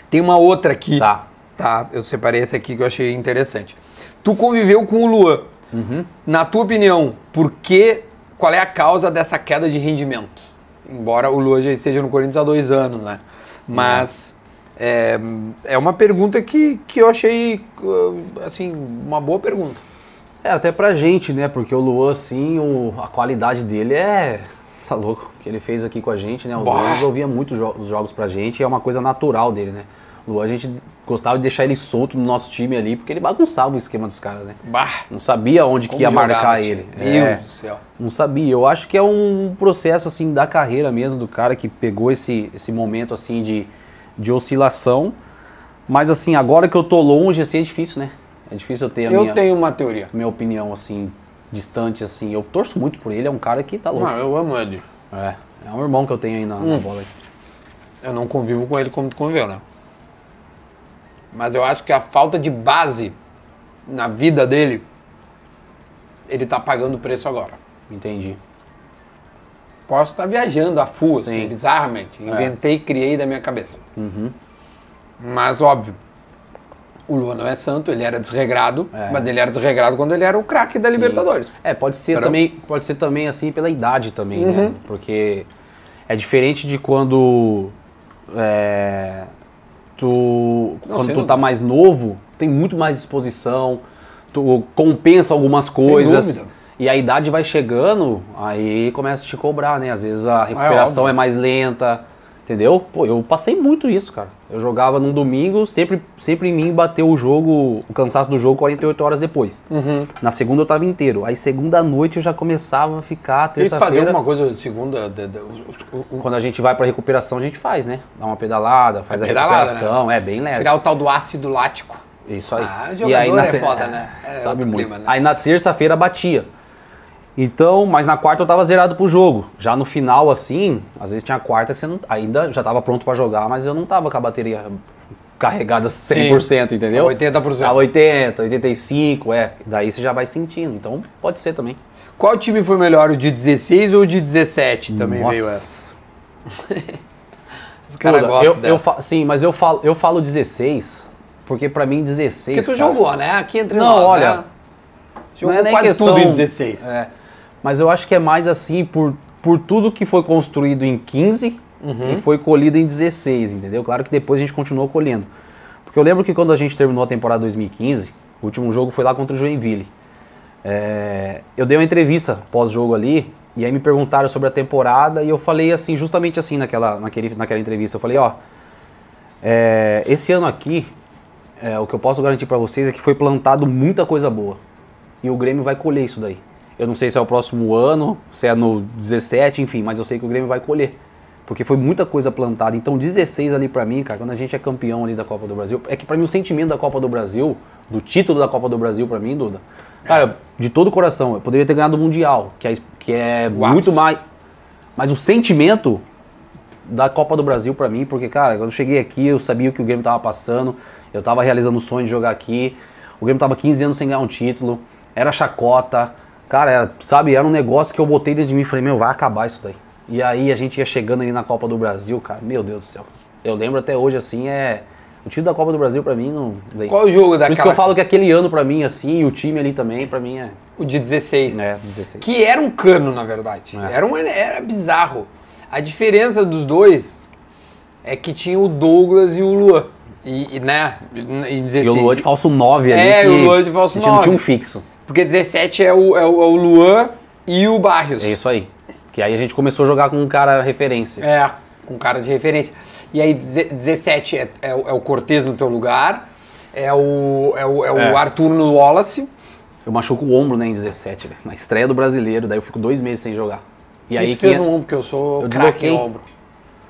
tem uma outra aqui. Tá. Tá, eu separei essa aqui que eu achei interessante. Tu conviveu com o Luan. Uhum. Na tua opinião, por que, qual é a causa dessa queda de rendimento? Embora o Luan já esteja no Corinthians há dois anos, né? Mas é, é uma pergunta que, que eu achei, assim, uma boa pergunta. É, até pra gente, né? Porque o Luan, assim, o, a qualidade dele é. Tá louco. Que ele fez aqui com a gente, né? O. Luan resolvia muito jo- os jogos pra gente e é uma coisa natural dele, né? O Luan, a gente gostava de deixar ele solto no nosso time ali, porque ele bagunçava o esquema dos caras, né? Bah, Não sabia onde que ia jogava, marcar ele. Meu É. Deus do céu. Não sabia. Eu acho que é um processo assim da carreira mesmo do cara que pegou esse, esse momento assim de, de oscilação. Mas assim, agora que eu tô longe, assim, é difícil, né? É difícil eu ter a Eu minha, tenho uma teoria. minha opinião assim, distante assim. Eu torço muito por ele, é um cara que tá louco. Não, eu amo ele. É. É um irmão que eu tenho aí na, Hum. na bola. Eu não convivo com ele como tu conviveu, né? Mas eu acho que a falta de base na vida dele, ele tá pagando o preço agora. Entendi. Posso estar viajando a full, assim, Sim. É. bizarramente. Inventei e criei da minha cabeça. Uhum. Mas, óbvio, o Luan não é santo, ele era desregrado, É. mas ele era desregrado quando ele era o craque da Libertadores. É, pode ser também, pode ser também assim pela idade também, né? Uhum. Porque é diferente de quando é, tu Não, quando tu tá mais novo, tem muito mais disposição, tu compensa algumas coisas. E a idade vai chegando, aí começa a te cobrar, né? Às vezes a recuperação óbvio. é mais lenta, entendeu? Pô, eu passei muito isso, cara. Eu jogava num domingo, sempre, sempre em mim bateu o jogo, o cansaço do jogo 48 horas depois. Uhum. Na segunda eu tava inteiro. Aí segunda noite eu já começava a ficar, Tem que fazer terça-feira. alguma coisa de segunda. de- de- Quando a gente vai pra recuperação, a gente faz, né? Dá uma pedalada, faz a, pedalada, recuperação, é bem leve. tirar o tal do ácido lático. Isso aí. Ah, jogador é foda, né? É sabe muito. clima, né? Aí na terça-feira batia. Então, mas na quarta eu tava zerado pro jogo. Já no final, assim, às vezes tinha quarta que você não. Ainda já tava pronto pra jogar, mas eu não tava com a bateria carregada 100%, entendeu? 80%. Tava 80, 85, é. Daí você já vai sentindo. Então, pode ser também. Qual time foi melhor, o de 16 ou o de 17? Também Nossa. veio essa. Os caras gostam eu, eu Sim, mas eu falo, eu falo 16, porque pra mim 16. Porque tu cara, jogou, né? Aqui entre Não, nós, olha, né? Jogou não é nem quase questão- tudo em 16. É, mas eu acho que é mais assim por, por tudo que foi construído em 15 Uhum. e foi colhido em 16, entendeu? Claro que depois a gente continuou colhendo. Porque eu lembro que quando a gente terminou a temporada 2015, o último jogo foi lá contra o Joinville. É, eu dei uma entrevista pós-jogo ali, e aí me perguntaram sobre a temporada, e eu falei assim, justamente assim naquela, naquele, naquela entrevista, eu falei, ó, é, esse ano aqui, é, o que eu posso garantir pra vocês é que foi plantado muita coisa boa. E o Grêmio vai colher isso daí. Eu não sei se é o próximo ano, se é no 17, enfim, mas eu sei que o Grêmio vai colher. Porque foi muita coisa plantada. Então 16 ali pra mim, cara, quando a gente é campeão ali da Copa do Brasil, é que pra mim o sentimento da Copa do Brasil, do título da Copa do Brasil pra mim, Duda, cara, de todo o coração, eu poderia ter ganhado o Mundial, que é, que é muito mais. Mas o sentimento da Copa do Brasil pra mim, porque, cara, quando eu cheguei aqui, eu sabia o que o Grêmio tava passando, eu tava realizando o sonho de jogar aqui, o Grêmio tava 15 anos sem ganhar um título, era chacota, cara, era, sabe, era um negócio que eu botei dentro de mim e falei, meu, vai acabar isso daí. E aí a gente ia chegando ali na Copa do Brasil, cara, meu Deus do céu. Eu lembro até hoje, assim, é... O título da Copa do Brasil pra mim não... vem. Qual o jogo Por isso que daquela... eu falo que aquele ano pra mim, assim, e o time ali também, pra mim é... O de 16. É, 16. Que era um cano, na verdade. É. Era, um, era bizarro. A diferença dos dois é que tinha o Douglas e o Luan. E, e, né? Em 16. E o Luan de falso 9 ali, É, que o Luan de falso a gente não 9. tinha um fixo. Porque 17 é o, é o, é o Luan e o Barrios. É isso aí. Que aí a gente começou a jogar com um cara referência. É, com cara de referência. E aí, deze- 17 é, é, o- é o Cortez no teu lugar, é o, é o, é o É. Arthur no Wallace. Eu machuco o ombro, né, em 17, né? Na estreia do brasileiro, daí eu fico dois meses sem jogar. E E aí quem no ombro, porque eu sou Eu craque desloquei. ombro.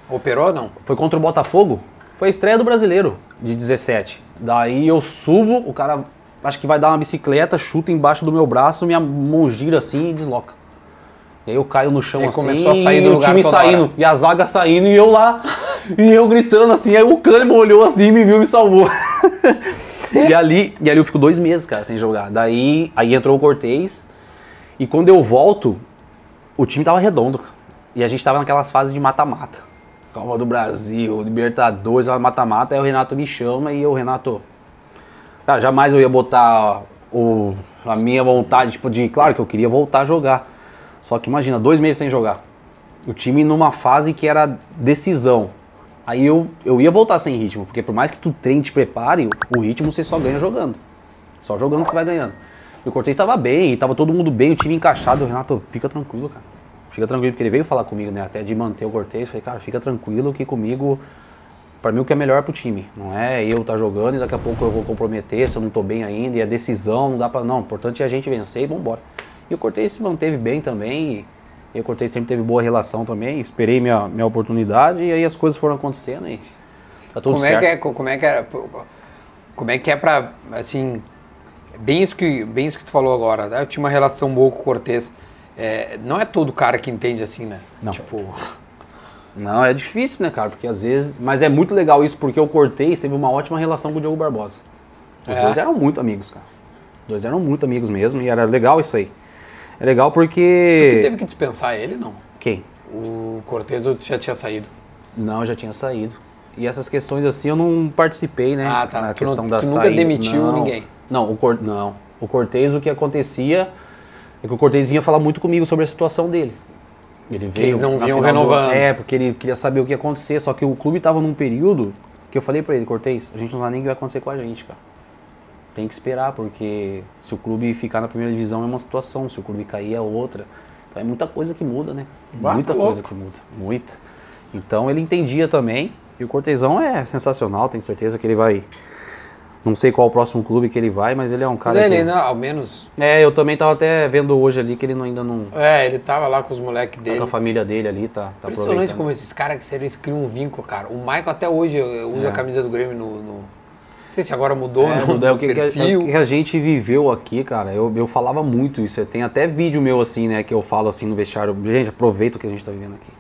Operou não? foi contra o Botafogo, foi a estreia do brasileiro, de 17. Daí eu subo, o cara acho que vai dar uma bicicleta, chuta embaixo do meu braço, minha mão gira assim e desloca. E aí eu caio no chão E assim, começou a sair do e o time saindo, hora. e a zaga saindo, e eu lá, e eu gritando assim, aí o Kahneman olhou assim, me viu e me salvou. e, ali, e ali eu fico dois meses, cara, sem jogar. Daí aí entrou o Cortez, e quando eu volto, o time tava redondo. cara. E a gente tava naquelas fases de mata-mata. Copa do Brasil, Libertadores, mata-mata. Aí o Renato me chama e eu, Renato, cara, jamais eu ia botar o, a minha vontade, tipo, de. Claro que eu queria voltar a jogar. Só que imagina, dois meses sem jogar. O time numa fase que era decisão. Aí eu, eu ia voltar sem ritmo, porque por mais que tu treine te prepare, o ritmo você só ganha jogando. Só jogando que vai ganhando. E o Cortez estava bem, e tava todo mundo bem, o time encaixado. O Renato, fica tranquilo, cara. Fica tranquilo, porque ele veio falar comigo, né? Até de manter o Cortez. Falei, cara, fica tranquilo que comigo, pra mim o que é melhor pro time. Não é eu tá jogando e daqui a pouco eu vou comprometer se eu não tô bem ainda. E a decisão não dá pra. Não, o importante é a gente vencer e vambora. E o Cortez se manteve bem também. E, o Cortez sempre teve boa relação também. Esperei minha, minha oportunidade e aí as coisas foram acontecendo e tá tudo Como é, certo. que é, co- como é que é, como é que é pra, assim, bem isso que, bem isso que tu falou agora, né? Eu tinha uma relação boa com o Cortez. é, não é todo cara que entende assim, né? Não. Tipo, Não, é difícil, né, cara? Porque às vezes. Mas é muito legal isso, porque o Cortez teve uma ótima relação com o Diogo Barbosa. Os É? dois eram muito amigos, cara. Os dois eram muito amigos mesmo, e era legal isso aí. É legal que porque. teve que dispensar ele, não. Quem? O Cortez já tinha saído. Não, já tinha saído. E essas questões assim eu não participei, né? Ah, tá. Na Tu questão não- da tu nunca saída. demitiu Não. ninguém. Não, o Cor... não. O Cortez, o que acontecia é que o Cortez vinha falar muito comigo sobre a situação dele. Ele veio. eles não vinham final do- renovando. É, porque ele queria saber o que ia acontecer. Só que o clube tava num período que eu falei pra ele, Cortez, a gente não sabe nem o que vai acontecer com a gente, cara. Tem que esperar, porque se o clube ficar na primeira divisão é uma situação, se o clube cair é outra. Então é muita coisa que muda, né? Bah, muita tá coisa louco. que muda. Muita. Então ele entendia também. E o Cortezão é sensacional, tenho certeza que ele vai. Não sei qual o próximo clube que ele vai, mas ele é um cara. ele, que... né, ao menos. É, eu também tava até vendo hoje ali que ele não- ainda não. É, ele tava lá com os moleques Tá dele. com a família dele ali, tá, tá Impressionante como esses caras que seriam eles criam um vínculo, cara. O Michael até hoje usa É. a camisa do Grêmio no. no- Não sei se agora mudou É, no, Dudu, é o que, é perfil. que a gente viveu aqui, cara. Eu, eu falava muito isso. Tem até vídeo meu assim, né? Que eu falo assim no vestiário. Gente, aproveita o que a gente tá vivendo aqui.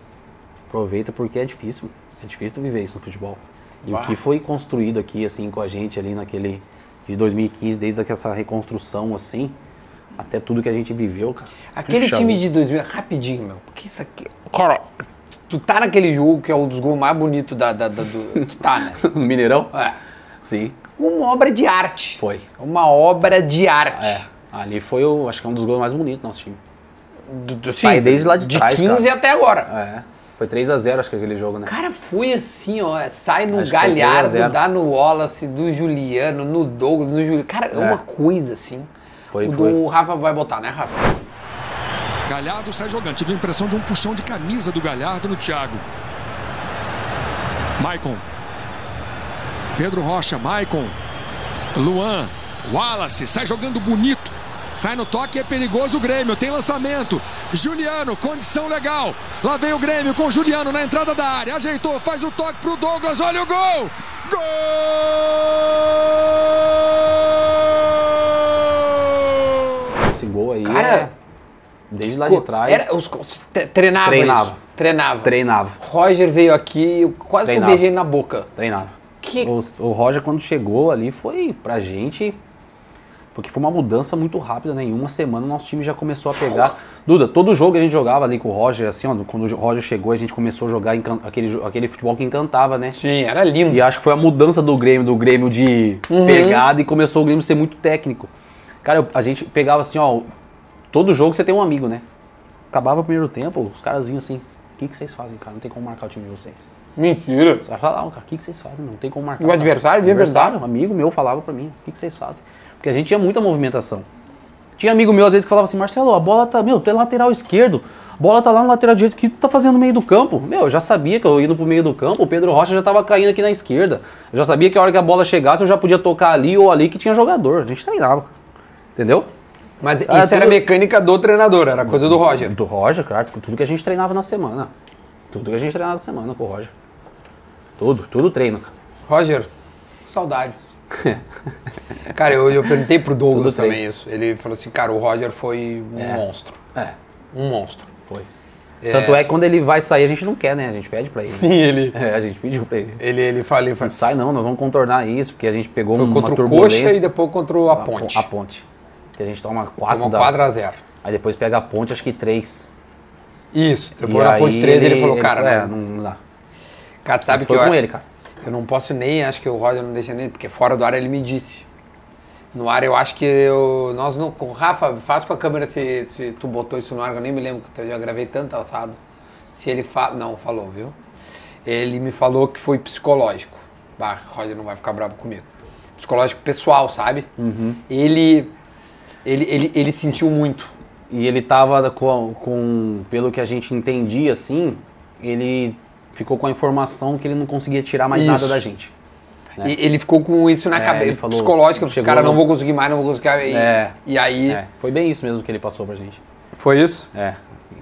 Aproveita porque é difícil. É difícil viver isso no futebol. E Bah. o que foi construído aqui, assim, com a gente ali naquele. De 2015, desde essa reconstrução, assim. Até tudo que a gente viveu, cara. Aquele Puxa time de 2000, rapidinho, meu. Porque isso aqui. Cara, tu tá naquele jogo que é um dos gols mais bonitos da, da- da- do. Tu tá, né? No Mineirão? É. Sim. Uma obra de arte. Foi. Uma obra de arte. É. Ali foi o. Acho que é um dos gols mais bonitos do nosso time. Do, do, Sai desde lá de trás, 15 cara. até agora. É. Foi 3x0, acho que aquele jogo, né? Cara, foi assim, ó. Sai no Acho 3 a Galhardo, 0. dá no Wallace, do Juliano, no Douglas, no Juliano. Cara, é, É. uma coisa assim. Foi, o foi. do Rafa vai botar, né, Rafa? Galhardo sai jogando. Tive a impressão de um puxão de camisa do Galhardo no Thiago. Maicon. Pedro Rocha, Maicon. Luan. Wallace. Sai jogando bonito. Sai no toque, é perigoso o Grêmio. Tem lançamento. Juliano, condição legal. Lá vem o Grêmio com o Juliano na entrada da área. Ajeitou, faz o toque pro Douglas. Olha o gol! Gol! Esse gol aí Cara, é desde lá de trás. Era, os, os- tre- treinava Treinava. isso. Treinava. Treinava, Roger veio aqui, eu quase que eu Treinava. beijei na boca. treinava. Que- O, o Roger, quando chegou ali, foi pra gente. Porque foi uma mudança muito rápida, né? Em uma semana o nosso time já começou a pegar. Duda, todo jogo que a gente jogava ali com o Roger, assim, ó, quando o Roger chegou, a gente começou a jogar encan- aquele, aquele futebol que encantava, né? Sim, era lindo. E acho que foi a mudança do Grêmio, do Grêmio de Uhum. pegada e começou o Grêmio a ser muito técnico. Cara, a gente pegava assim, ó, todo jogo você tem um amigo, né? Acabava o primeiro tempo, os caras vinham assim, o que, que vocês fazem, cara? Não tem como marcar o time de vocês. Mentira. Os caras falavam, cara, o que, que vocês fazem? Não tem como marcar. O adversário vinha adversário, um amigo meu falava pra mim, o que, que vocês fazem? Porque a gente tinha muita movimentação. Tinha amigo meu às vezes que falava assim, Marcelo, a bola tá, meu, tu é lateral esquerdo, a bola tá lá no lateral direito, o que tu tá fazendo no meio do campo? Meu, eu já sabia que eu indo pro meio do campo, o Pedro Rocha já tava caindo aqui na esquerda. Eu já sabia que a hora que a bola chegasse eu já podia tocar ali ou ali que tinha jogador. A gente treinava. Entendeu? Mas isso era tudo- mecânica do treinador, era coisa do Roger. Do Roger, claro, tudo que a gente treinava na semana. Tudo que a gente treinava na semana com o Roger. Tudo, tudo treino. Roger, saudades. Cara, eu, eu perguntei pro Douglas Tudo também isso. Ele falou assim, cara, o Roger foi um É. monstro. É, Um monstro. foi. Tanto é que quando ele vai sair, a gente não quer, né? A gente pede pra ele. Sim, ele. É, a gente pediu pra ele. Ele, ele fala, ele fala Não sai não, nós vamos contornar isso, porque a gente pegou foi uma contra o turbulência. Coxa e depois contra o A Ponte. A ponte. Que a gente toma quatro Tomou da... 4 a 0 Aí depois pega a ponte, acho que três. Isso, E depois na aí Ponte 13 ele, falou, cara, é, não, não dá. cara, sabe Mas que foi eu, com ele, cara. Eu não posso nem, acho que o Roger não deixa nem, porque fora do ar ele me disse. No ar eu acho que eu, nós não, com- Rafa, faz com a câmera se, se tu botou isso no ar, eu nem me lembro, que eu já gravei tanto assado. Se ele fala, não, falou, viu? Ele me falou que foi psicológico. Bah, Roger não vai ficar bravo comigo. Psicológico pessoal, sabe? Uhum. Ele, ele, ele, ele sentiu muito. E ele tava com, com, pelo que a gente entendia, assim, ele ficou com a informação que ele não conseguia tirar mais Isso. nada da gente. E ele ficou com isso na É, cabeça, falou- psicológica, esse chegou cara não vou conseguir mais, não vou conseguir. E, É. e aí. É, foi bem isso mesmo que ele passou pra gente. Foi isso? É,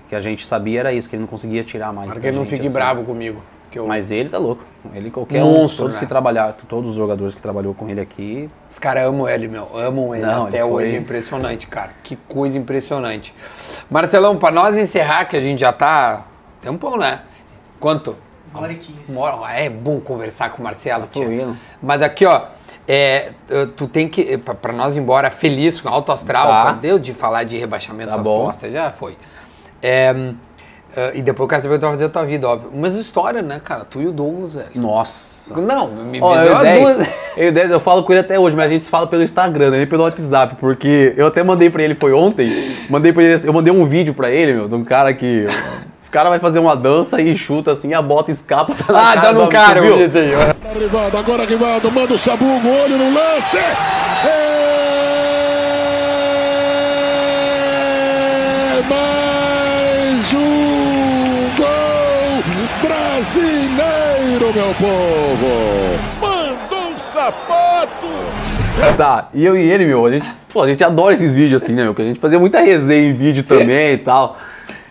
que a gente sabia era isso, que ele não conseguia tirar mais. Para que ele não fique assim. bravo comigo. Eu- Mas ele tá louco. Ele qualquer Monstro, um, todos né? que trabalharam, todos os jogadores que trabalhou com ele aqui, Os caras amam ele, meu. Amam ele. Não, Até ele foi- hoje é impressionante, cara. Que coisa impressionante. Marcelão, pra nós encerrar, que a gente já tá. Tempão, né? Quanto? Uma hora e quinze. Uma hora- É bom conversar com o Marcelo, tia. fluindo. Mas aqui, ó. É, tu tem que, pra, pra nós ir embora feliz, com alto astral, Tá. deu de falar de rebaixamento Tá bom. postas, já foi. É, eh, e depois eu quero saber o que tu vai fazer da tua vida, óbvio. Mas história, né, cara? Tu e o Douglas, velho. nossa. Não, me, Ó, me eu, deu e o as 10, duas. eu, e o 10, eu falo com ele até hoje, mas a gente se fala pelo Instagram, nem pelo WhatsApp, porque eu até mandei pra ele, foi ontem, mandei pra ele, eu mandei um vídeo pra ele, meu, de um cara que... O cara vai fazer uma dança e chuta assim, a bota escapa. Tá na Ah, dá no do- cara, viu? ó. Rivaldo, agora Rivaldo, manda o Sabugo, olho no lance. É mais um gol brasileiro, meu povo. Mandou um sapato. Tá, e eu e ele, meu, a gente, pô, a gente adora esses vídeos assim, né, meu? Porque a gente fazia muita resenha em vídeo também e tal.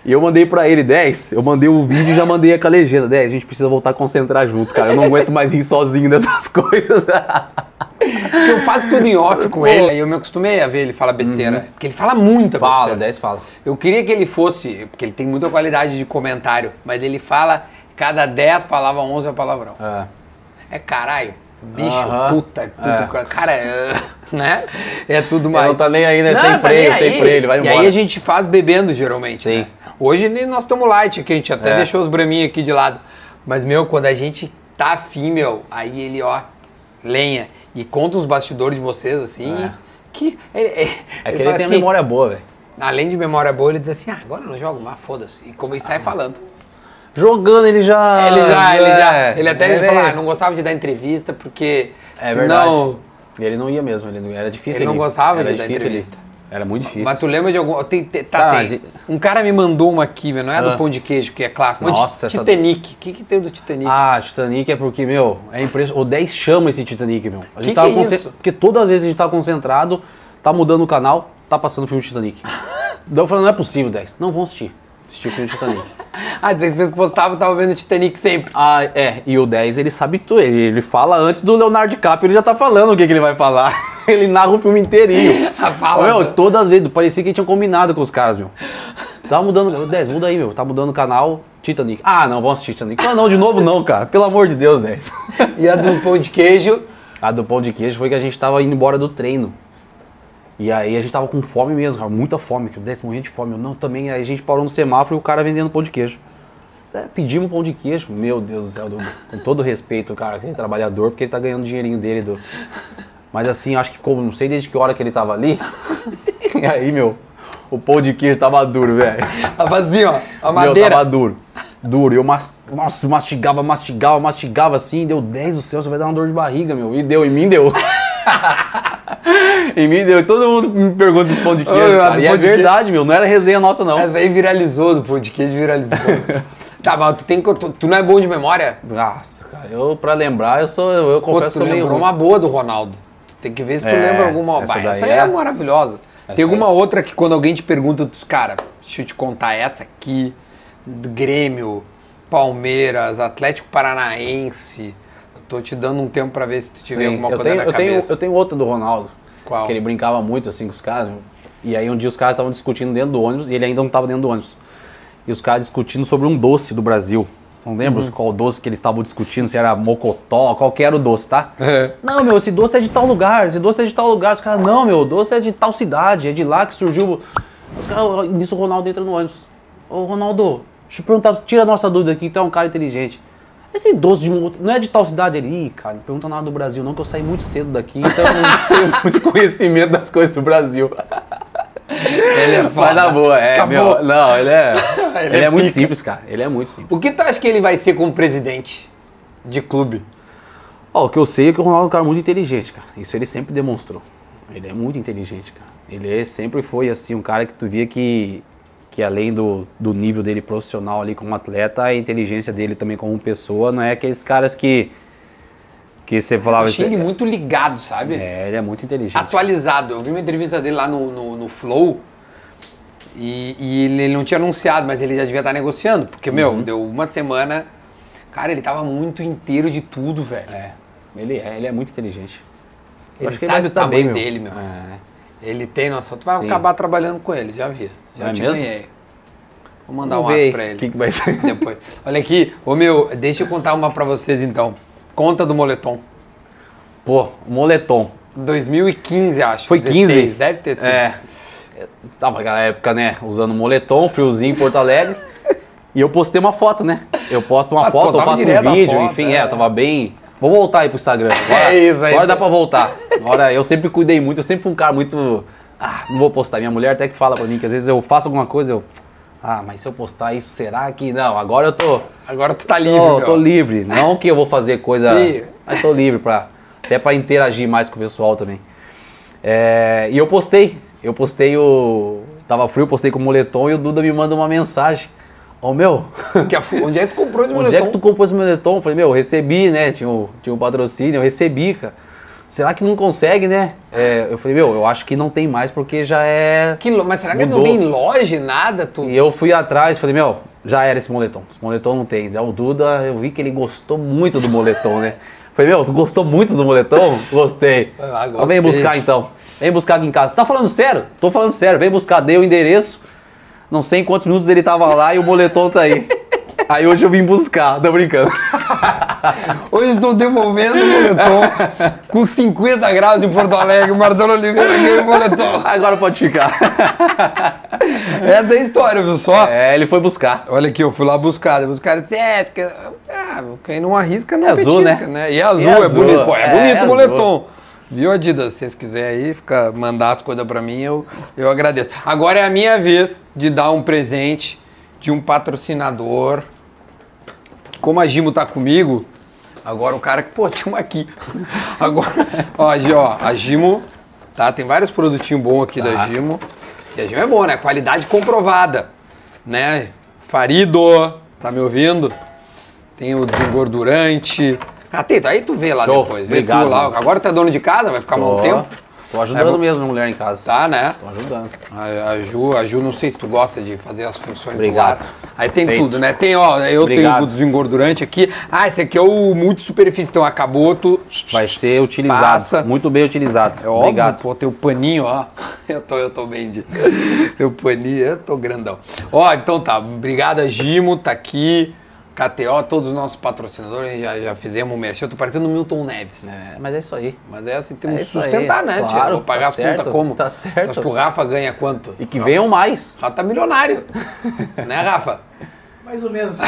E eu mandei pra ele 10, eu mandei o vídeo e já mandei com a legenda. 10, a gente precisa voltar a concentrar junto, cara. Eu não aguento mais ir sozinho dessas coisas. Eu faço tudo em off com ele, aí eu me acostumei a ver ele falar besteira. Porque ele fala muita fala, besteira. 10 fala. Eu queria que ele fosse, porque ele tem muita qualidade de comentário, mas ele fala cada 10 palavras, 11 é palavrão. É. É caralho, bicho, Aham. puta, é tudo, É. cara, é, né? É tudo mais. não tá nem aí, né? Não, Sem tá freio, sem freio, ele vai E embora. aí a gente faz bebendo, geralmente, Sim. né? Hoje nós estamos light aqui, a gente até É. deixou os braminhos aqui de lado. Mas, meu, quando a gente tá afim, meu, aí ele, ó, lenha. E conta os bastidores de vocês, assim, É. que... Ele, É que ele fala tem assim, memória boa, velho. Além de memória boa, ele diz assim, ah, agora eu não jogo mais, foda-se. E como ele sai falando. Jogando ele já. ele já, ele já, é, ele até ele fala, é- ah, não gostava de dar entrevista porque É senão- verdade. Ele não ia mesmo, ele não, era difícil. Ele não gostava era de dar difícil, ele- entrevista. Era muito difícil. Mas tu lembra de algum. Tem, tem- tá, Cara, tem. Um cara me mandou uma aqui, meu, não é do Ah. pão de queijo, que é clássico. Nossa, Titanic. O que, que tem do Titanic? Ah, Titanic é porque, meu, é impressionante. O 10 chama esse Titanic, meu. A gente Que tava que é isso? Porque todas as vezes a gente tá concentrado, tá mudando o canal, tá passando o filme Titanic. Daí eu falei, não é possível, 10. Não, vamos assistir. Assistir o filme Titanic. Ah, vocês postavam, tava vendo Titanic sempre. ah, é. E o 10, ele sabe tudo. Ele, ele fala antes do Leonardo DiCaprio, ele já tá falando o que, que ele vai falar. ele narra o filme inteirinho. Ah, fala, meu, todas as vezes, parecia que ele tinha combinado com os caras, meu. Tava mudando. 10, muda aí, meu. Tá mudando o canal. Titanic. Ah, não, vamos assistir Titanic. Ah, não, de novo não, cara. Pelo amor de Deus, 10. E a do pão de queijo. A do pão de queijo foi que a gente tava indo embora do treino. E aí a gente tava com fome mesmo, cara, muita fome, que eu desce morrendo de fome. Eu, não, também, aí a gente parou no semáforo e o cara vendendo pão de queijo. É, pedimos pão de queijo, meu Deus do céu, do- com todo respeito, cara, aquele trabalhador, porque ele tá ganhando o dinheirinho dele. Do... Mas assim, acho que ficou, não sei desde que hora que ele tava ali. e aí, meu, o pão de queijo tava duro, velho. Tava assim, ó. A Meu, madeira. tava duro. Duro. Eu mas... Nossa, mastigava, mastigava, mastigava assim. Deu 10 do céu, você vai dar uma dor de barriga, meu. E deu, em mim deu. em mim deu. Todo mundo me pergunta esse pão de queijo, Ô, a cara. E é verdade, meu. Não era resenha nossa, não. Essa aí viralizou, do pão de queijo viralizou. tá, mas tu, tem, tu, tu não é bom de memória? Nossa, cara. Eu, pra lembrar, eu sou. Eu, eu Pô, confesso tu que eu lembrou uma boa do Ronaldo. Tu tem que ver se tu É, lembra alguma. essa Bah, essa aí é, é- maravilhosa. Essa Tem alguma aí. outra que quando alguém te pergunta, tu cara, deixa eu te contar essa aqui, do Grêmio, Palmeiras, Atlético Paranaense. Tô te dando um tempo pra ver se tu tiver Sim, alguma eu coisa tenho, na eu tenho, cabeça. eu tenho outra do Ronaldo. Qual? Que ele brincava muito assim com os caras. E aí um dia os caras estavam discutindo dentro do ônibus e ele ainda não estava dentro do ônibus. E os caras discutindo sobre um doce do Brasil. Não lembro Uhum. qual doce que eles estavam discutindo, se era mocotó, qual que era o doce, tá? É. Não, meu, esse doce é de tal lugar, esse doce é de tal lugar. Os caras, não, meu, o doce é de tal cidade, é de lá que surgiu. Os caras, nisso o Ronaldo entra no ônibus. Ô, Ronaldo, deixa eu perguntar, tira a nossa dúvida aqui, tu é um cara inteligente. Esse doce de um outro- não é de tal cidade ali? Ih, cara, não pergunta nada do Brasil, não, que eu saí muito cedo daqui, então eu não tenho muito conhecimento das coisas do Brasil. Ele é Mas foda. na boa, é, Acabou. meu, não, ele é, Ele ele, é é, muito simples, cara, ele é muito simples. O que tu acha que ele vai ser como presidente de clube? Ó, o que eu sei é que o Ronaldo é um cara muito inteligente, cara. Isso ele sempre demonstrou. Ele é muito inteligente, cara. Ele é- sempre foi, assim, um cara que tu via que, que além do, do nível dele profissional ali como atleta, a inteligência dele também como pessoa não é aqueles caras que, que você falava... Achei ele assim, muito ligado, sabe? É, ele é muito inteligente. atualizado. Eu vi uma entrevista dele lá no, no, no Flow e, e ele, ele não tinha anunciado, mas ele já devia estar negociando, porque, meu, Uhum. deu uma semana. Cara, ele tava muito inteiro de tudo, velho. É, ele é, ele é muito inteligente. Eu Ele acho que sabe vai o se dar tamanho bem, dele, meu. É. Ele tem noção. Tu vai Sim. acabar trabalhando com ele, já vi. Já É te mesmo? ganhei. Vou mandar Vamos um ato pra ele. o que que vai ser. Depois. Olha aqui, ô meu, deixa eu contar uma pra vocês então. Conta do moletom. Pô, moletom. 2015, acho. Foi 16, 15? Deve ter sido. É. Tava naquela época, né, usando moletom, friozinho em Porto Alegre. e eu postei uma foto, né? Eu posto uma Ah, foto, eu faço um vídeo, foto, enfim, é. é, eu tava bem. Vou voltar aí pro Instagram. Agora, É isso aí. Agora dá pra voltar. Agora eu sempre cuidei muito, eu sempre fui um cara muito. Ah, não vou postar. Minha mulher até que fala pra mim que às vezes eu faço alguma coisa, eu. Ah, mas se eu postar isso, será que. Não, agora eu tô. Agora tu tá livre, Tô, meu. tô livre. Não que eu vou fazer coisa. Sim. Mas tô livre pra. Até pra interagir mais com o pessoal também. É, e eu postei. Eu postei o. Tava frio, postei com o moletom e o Duda me manda uma mensagem. Ô meu, a fu- Onde é que tu comprou esse onde moletom? é que tu comprou esse moletom? Eu falei, meu, eu recebi, né? Tinha um, tinha um patrocínio, eu recebi, cara. Será que não consegue, né? É, eu falei, meu, eu acho que não tem mais porque já é. Que Mas será que eles não Mudou. têm loja, nada? Tu... E eu fui atrás, falei, meu, já era esse moletom. Esse moletom não tem. Daí o Duda, eu vi que ele gostou muito do moletom, né? Falei, meu, tu gostou muito do moletom? Gostei. Ah, Então vem gostei. buscar então. Vem buscar aqui em casa. Tá falando sério? Tô falando sério. Vem buscar, dei o endereço. Não sei em quantos minutos ele tava lá e o moletom tá aí. Aí hoje eu vim buscar, tô brincando. Hoje estou devolvendo o moletom com 50 graus em Porto Alegre. Marcelo Oliveira ganhou o moletom. Agora pode ficar. Essa é a história, viu só? É, ele foi buscar. Olha aqui, eu fui lá buscar. Os caras disseram, é, porque, ah, quem não arrisca não É azul, petisca, né? E é azul, É é, azul, bonito. Pô, é, é, bonito é o azul. moletom. Viu, Adidas? Se vocês quiserem aí, fica, mandar as coisas pra mim, eu, eu agradeço. Agora é a minha vez de dar um presente de um patrocinador. Como a Gimo tá comigo, agora o cara que, pô, tinha uma aqui. Agora, ó, ó, a Gimo, tá? Tem vários produtinhos bons aqui da Tá. Gimo. E a Gimo é boa, né? Qualidade comprovada, né? Farido, tá me ouvindo? Tem o desengordurante. Cateta, aí tu vê lá Show, depois. Vê obrigado, tu lá. Agora tu é dono de casa, vai ficar bom Tô, tempo. Tô ajudando É mesmo a mulher em casa. Tá, né? Tô ajudando. A, a Ju, a Ju, não sei se tu gosta de fazer as funções Obrigado. do lar. Aí tem Feito. tudo, né? Tem, ó, eu Obrigado. tenho o desengordurante aqui. Ah, esse aqui é o multisuperfície, então acabou, tu... Vai ser utilizado. Passa. Muito bem utilizado. É óbvio, Obrigado. pô, tem o paninho, ó. Eu tô, eu tô bem de... Eu paninho, eu tô grandão. Ó, então tá, obrigado, Gimo, tá aqui. KTO, todos os nossos patrocinadores, já, já fizemos o merchan. Eu tô parecendo o Milton Neves. É, mas é isso aí. Mas é assim, temos É que isso aí, sustentar, né, claro, Vou pagar tá as contas como? tá certo. Acho que o Rafa ganha quanto? E que venham mais. Rafa tá milionário. né, Rafa? Mais ou menos.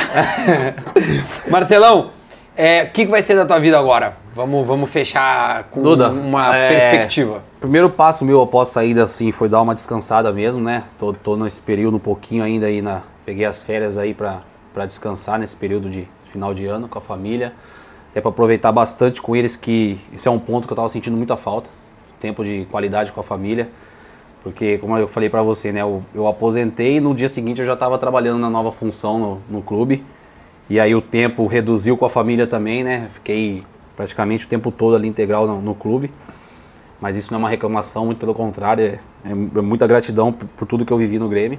Marcelão, é, o que, que vai ser da tua vida agora? Vamos, vamos fechar com Duda, uma é, perspectiva. Primeiro passo meu após saída assim foi dar uma descansada mesmo, né? Tô, tô nesse período um pouquinho ainda aí na. Peguei as férias aí pra, pra descansar nesse período de final de ano com a família. É pra aproveitar bastante com eles, que esse é um ponto que eu tava sentindo muita falta. Tempo de qualidade com a família. Porque, como eu falei pra você, né? Eu, eu aposentei e no dia seguinte eu já tava trabalhando na nova função no, no clube. E aí o tempo reduziu com a família também, né? Fiquei praticamente o tempo todo ali integral no, no clube. Mas isso não é uma reclamação, muito pelo contrário, é, é muita gratidão por, por tudo que eu vivi no Grêmio.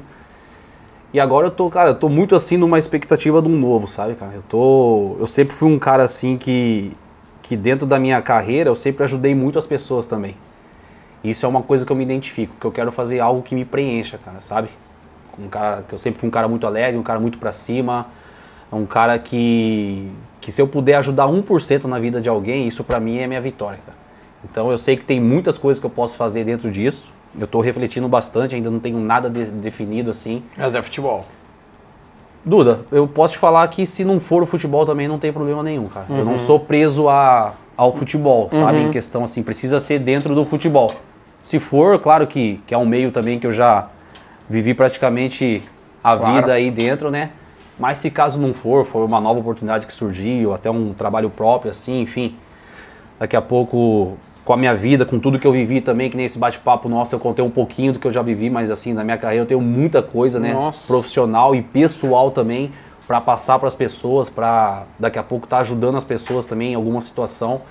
E agora eu tô, cara, eu tô muito assim numa expectativa de um novo, sabe, cara? Eu tô, eu sempre fui um cara assim que que dentro da minha carreira eu sempre ajudei muito as pessoas também. Isso é uma coisa que eu me identifico, que eu quero fazer algo que me preencha, cara, sabe? Um cara que eu sempre fui um cara muito alegre, um cara muito pra cima, um cara que que se eu puder ajudar 1% na vida de alguém, isso pra mim é minha vitória, cara. Então eu sei que tem muitas coisas que eu posso fazer dentro disso. Eu tô refletindo bastante, ainda não tenho nada de- definido assim. Mas é futebol. Duda, eu posso te falar que se não for o futebol também não tem problema nenhum, cara. Eu não sou preso a, ao futebol, sabe? Em questão assim, precisa ser dentro do futebol. Se for, claro que, que é um meio também que eu já vivi praticamente a Claro. vida aí dentro, né? Mas se caso não for, for uma nova oportunidade que surgiu, até um trabalho próprio, assim, enfim. Daqui a pouco, com a minha vida, com tudo que eu vivi também, que nem esse bate-papo nosso, eu contei um pouquinho do que eu já vivi, mas assim, na minha carreira eu tenho muita coisa, né? Nossa. Profissional e pessoal também, para passar para as pessoas, para daqui a pouco estar ajudando as pessoas também em alguma situação,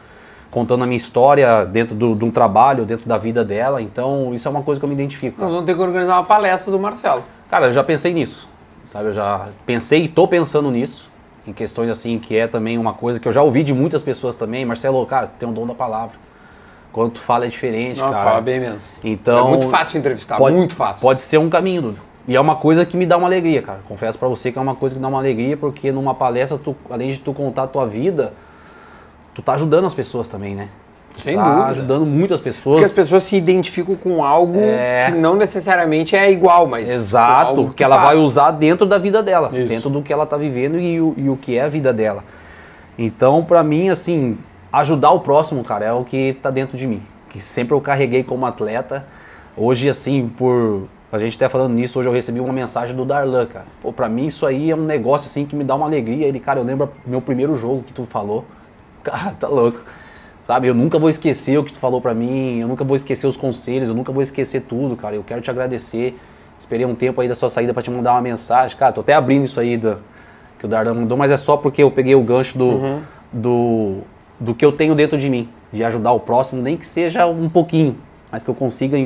contando a minha história dentro do- de um trabalho, dentro da vida dela. Então, isso é uma coisa que eu me identifico. Nós vamos ter que organizar uma palestra do Marcelo. Cara, eu já pensei nisso, sabe? Eu já pensei e tô pensando nisso. Em questões assim, que é também uma coisa que eu já ouvi de muitas pessoas também. Marcelo, cara, tem um dom da palavra. Quando tu fala é diferente, Não, tu cara. fala bem mesmo. Então, É muito fácil de entrevistar, pode, muito fácil. Pode ser um caminho. E é uma coisa que me dá uma alegria, cara. Confesso pra você que é uma coisa que dá uma alegria, porque numa palestra, tu, além de tu contar a tua vida, tu tá ajudando as pessoas também, né? Tu Sem tá dúvida. ajudando muitas pessoas. Porque as pessoas se identificam com algo É. que não necessariamente é igual, mas. Exato, algo que ela vai passa. usar dentro da vida dela, Isso. dentro do que ela tá vivendo e o, e o que é a vida dela. Então, pra mim, assim, ajudar o próximo, cara, é o que tá dentro de mim. Que sempre eu carreguei como atleta. Hoje, assim, por. A gente até falando nisso, hoje eu recebi uma mensagem do Darlan, cara. Pô, pra mim isso aí é um negócio, assim, que me dá uma alegria. Ele, cara, eu lembro meu primeiro jogo que tu falou. Cara, tá louco. Sabe, eu nunca vou esquecer o que tu falou pra mim, eu nunca vou esquecer os conselhos, eu nunca vou esquecer tudo, cara. Eu quero te agradecer. Esperei um tempo aí da sua saída pra te mandar uma mensagem. Cara, tô até abrindo isso aí do, que o Darlan mandou, mas é só porque eu peguei o gancho do, do, do que eu tenho dentro de mim, de ajudar o próximo, nem que seja um pouquinho, mas que eu consiga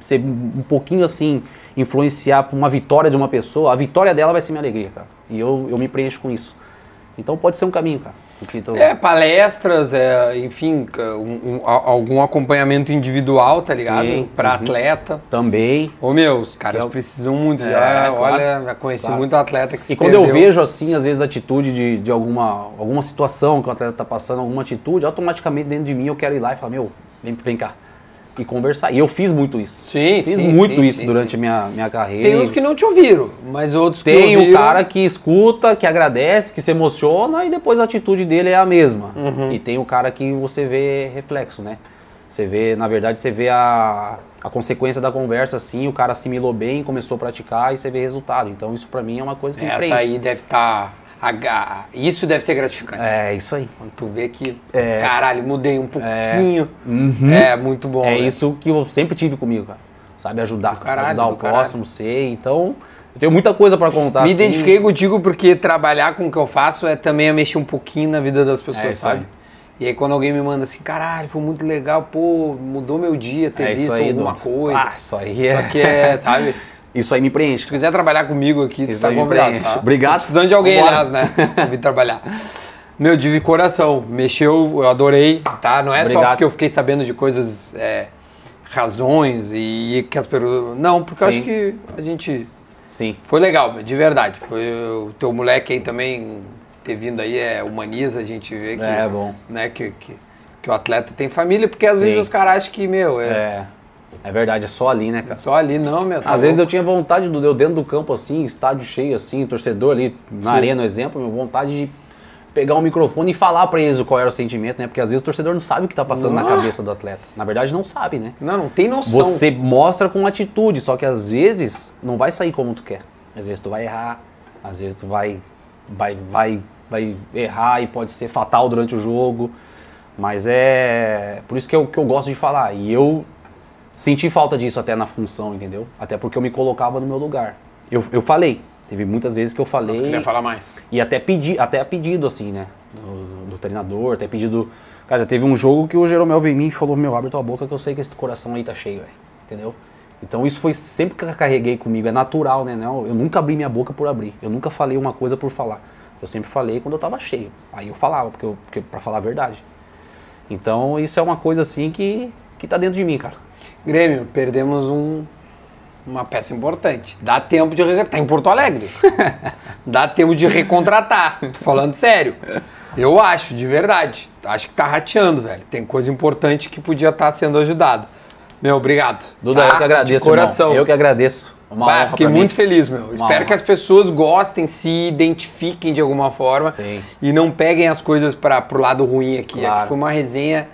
ser um pouquinho assim, influenciar uma vitória de uma pessoa. A vitória dela vai ser minha alegria, cara. E eu, eu me preencho com isso. Então pode ser um caminho, cara. O que tu- É, palestras, é, enfim, um- um- algum acompanhamento individual, tá ligado? Pra uhum. atleta. Também. Ô meu, os caras Eu- precisam muito. É, já, claro, olha, já conheci claro. muito atleta que se E quando eu perdeu. vejo, assim, às vezes, a atitude de, de alguma, alguma situação que o atleta tá passando, alguma atitude, automaticamente dentro de mim eu quero ir lá e falar, meu, vem, vem cá. E conversar. E eu fiz muito isso. Sim, Fiz sim, muito sim, isso sim, durante minha, minha carreira. Tem uns que não te ouviram, mas outros que Tem ouviram... o cara que escuta, que agradece, que se emociona e depois a atitude dele é a mesma. Uhum. E tem o cara que você vê reflexo, né? Você vê, na verdade, você vê a, a consequência da conversa assim, o cara assimilou bem, começou a praticar e você vê resultado. Então isso pra mim é uma coisa que Essa preenche. aí deve estar... Isso deve ser gratificante. É, isso aí. Quando tu vê que, É. caralho, mudei um pouquinho. É, muito bom. é né? isso que eu sempre tive comigo, cara. Sabe, ajudar. caralho, ajudar o caralho. próximo, ser. Então, eu tenho muita coisa pra contar. Me assim. identifiquei contigo porque trabalhar com o que eu faço é também a mexer um pouquinho na vida das pessoas, É sabe? aí. E aí quando alguém me manda assim, caralho, foi muito legal, pô, mudou meu dia ter É visto aí, alguma coisa. Ah, isso aí é. Só que é, sabe? Isso aí me preenche. Se tu quiser trabalhar comigo aqui, tu Isso tá aí me convidado, tá? Obrigado. Tô precisando de alguém, Vambora. aliás, né? Pra vir trabalhar. Meu, de coração, mexeu, eu adorei, tá? Não é só Obrigado. porque eu fiquei sabendo de coisas, é, razões e que as pessoas... Não, porque eu Sim. acho que a gente... Sim. Foi legal, de verdade. Foi o teu moleque aí também ter vindo aí, é, humaniza, a gente vê que, É, bom. Né, que, que, que o atleta tem família, porque às Sim. vezes os caras acham que, meu, é, É. É verdade, é só ali, né, cara? só ali, não, meu. tá Às vezes eu louco. tinha vontade do eu dentro do campo assim, estádio cheio assim, torcedor ali na Sim. arena, exemplo, minha vontade de pegar um microfone e falar pra eles qual era o sentimento, né? Porque às vezes o torcedor não sabe o que tá passando na Ah. cabeça do atleta. Na verdade não sabe, né? Não, não tem noção. Você mostra com atitude, só que às vezes não vai sair como tu quer. Às vezes tu vai errar, às vezes tu vai vai vai vai errar e pode ser fatal durante o jogo. Mas é por isso que eu, que eu gosto de falar. E eu senti falta disso até na função, entendeu? Até porque eu me colocava no meu lugar. Eu, eu falei. Teve muitas vezes que eu falei. Queria falar mais. E até pedi, até a pedido, assim, né? Do, do treinador, até pedido. Cara, já teve um jogo que o Jeromel veio em mim e falou, meu, abre tua boca que eu sei que esse coração aí tá cheio, velho. Entendeu? Então isso foi sempre que eu carreguei comigo, é natural, né? Não, eu nunca abri minha boca por abrir. Eu nunca falei uma coisa por falar. Eu sempre falei quando eu tava cheio. Aí eu falava, porque, eu, porque pra falar a verdade. Então isso é uma coisa assim que, que tá dentro de mim, cara. Grêmio, perdemos um, uma peça importante. Dá tempo de. Tá em Porto Alegre. Dá tempo de recontratar. Falando sério. Eu acho, de verdade. Acho que tá rateando, velho. Tem coisa importante que podia estar sendo ajudado. Meu, obrigado. Duda, tá? eu que agradeço, De coração. irmão. Eu que agradeço. Uma Bah, fiquei pra mim. muito feliz, meu. Espero honra. que as pessoas gostem, se identifiquem de alguma forma Sim. e não peguem as coisas para pro lado ruim aqui. Claro. Aqui foi uma resenha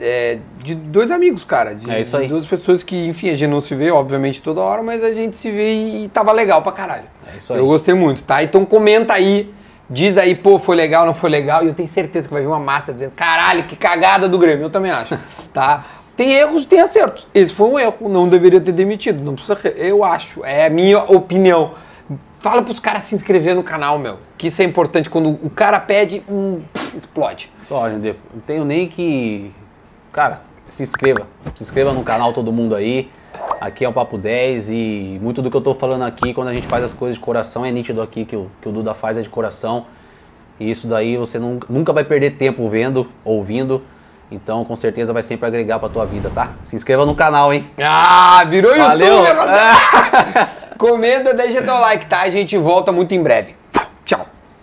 é, de dois amigos, cara. De, É isso de aí. duas pessoas que, enfim, a gente não se vê, obviamente, toda hora, mas a gente se vê e, tava legal pra caralho. É isso aí. Eu gostei muito, tá? Então comenta aí. Diz aí, pô, foi legal, não foi legal. E eu tenho certeza que vai vir uma massa dizendo, caralho, que cagada do Grêmio. Eu também acho, tá? Tem erros, tem acertos. Esse foi um erro, não deveria ter demitido. Não precisa. re- Eu acho, é a minha opinião. Fala pros caras se inscrever no canal, meu. Que isso é importante. Quando o cara pede, hum, explode. Olha, não tenho nem que. Cara, se inscreva. Se inscreva no canal todo mundo aí. Aqui é o Papo 10 e muito do que eu tô falando aqui, quando a gente faz as coisas de coração, é nítido aqui que o, que o Duda faz é de coração. E isso daí você nun- nunca vai perder tempo vendo, ouvindo. Então com certeza vai sempre agregar pra tua vida, tá? Se inscreva no canal, hein? Ah, virou Valeu! youtuber! Comenta, deixa teu like, tá? A gente volta muito em breve.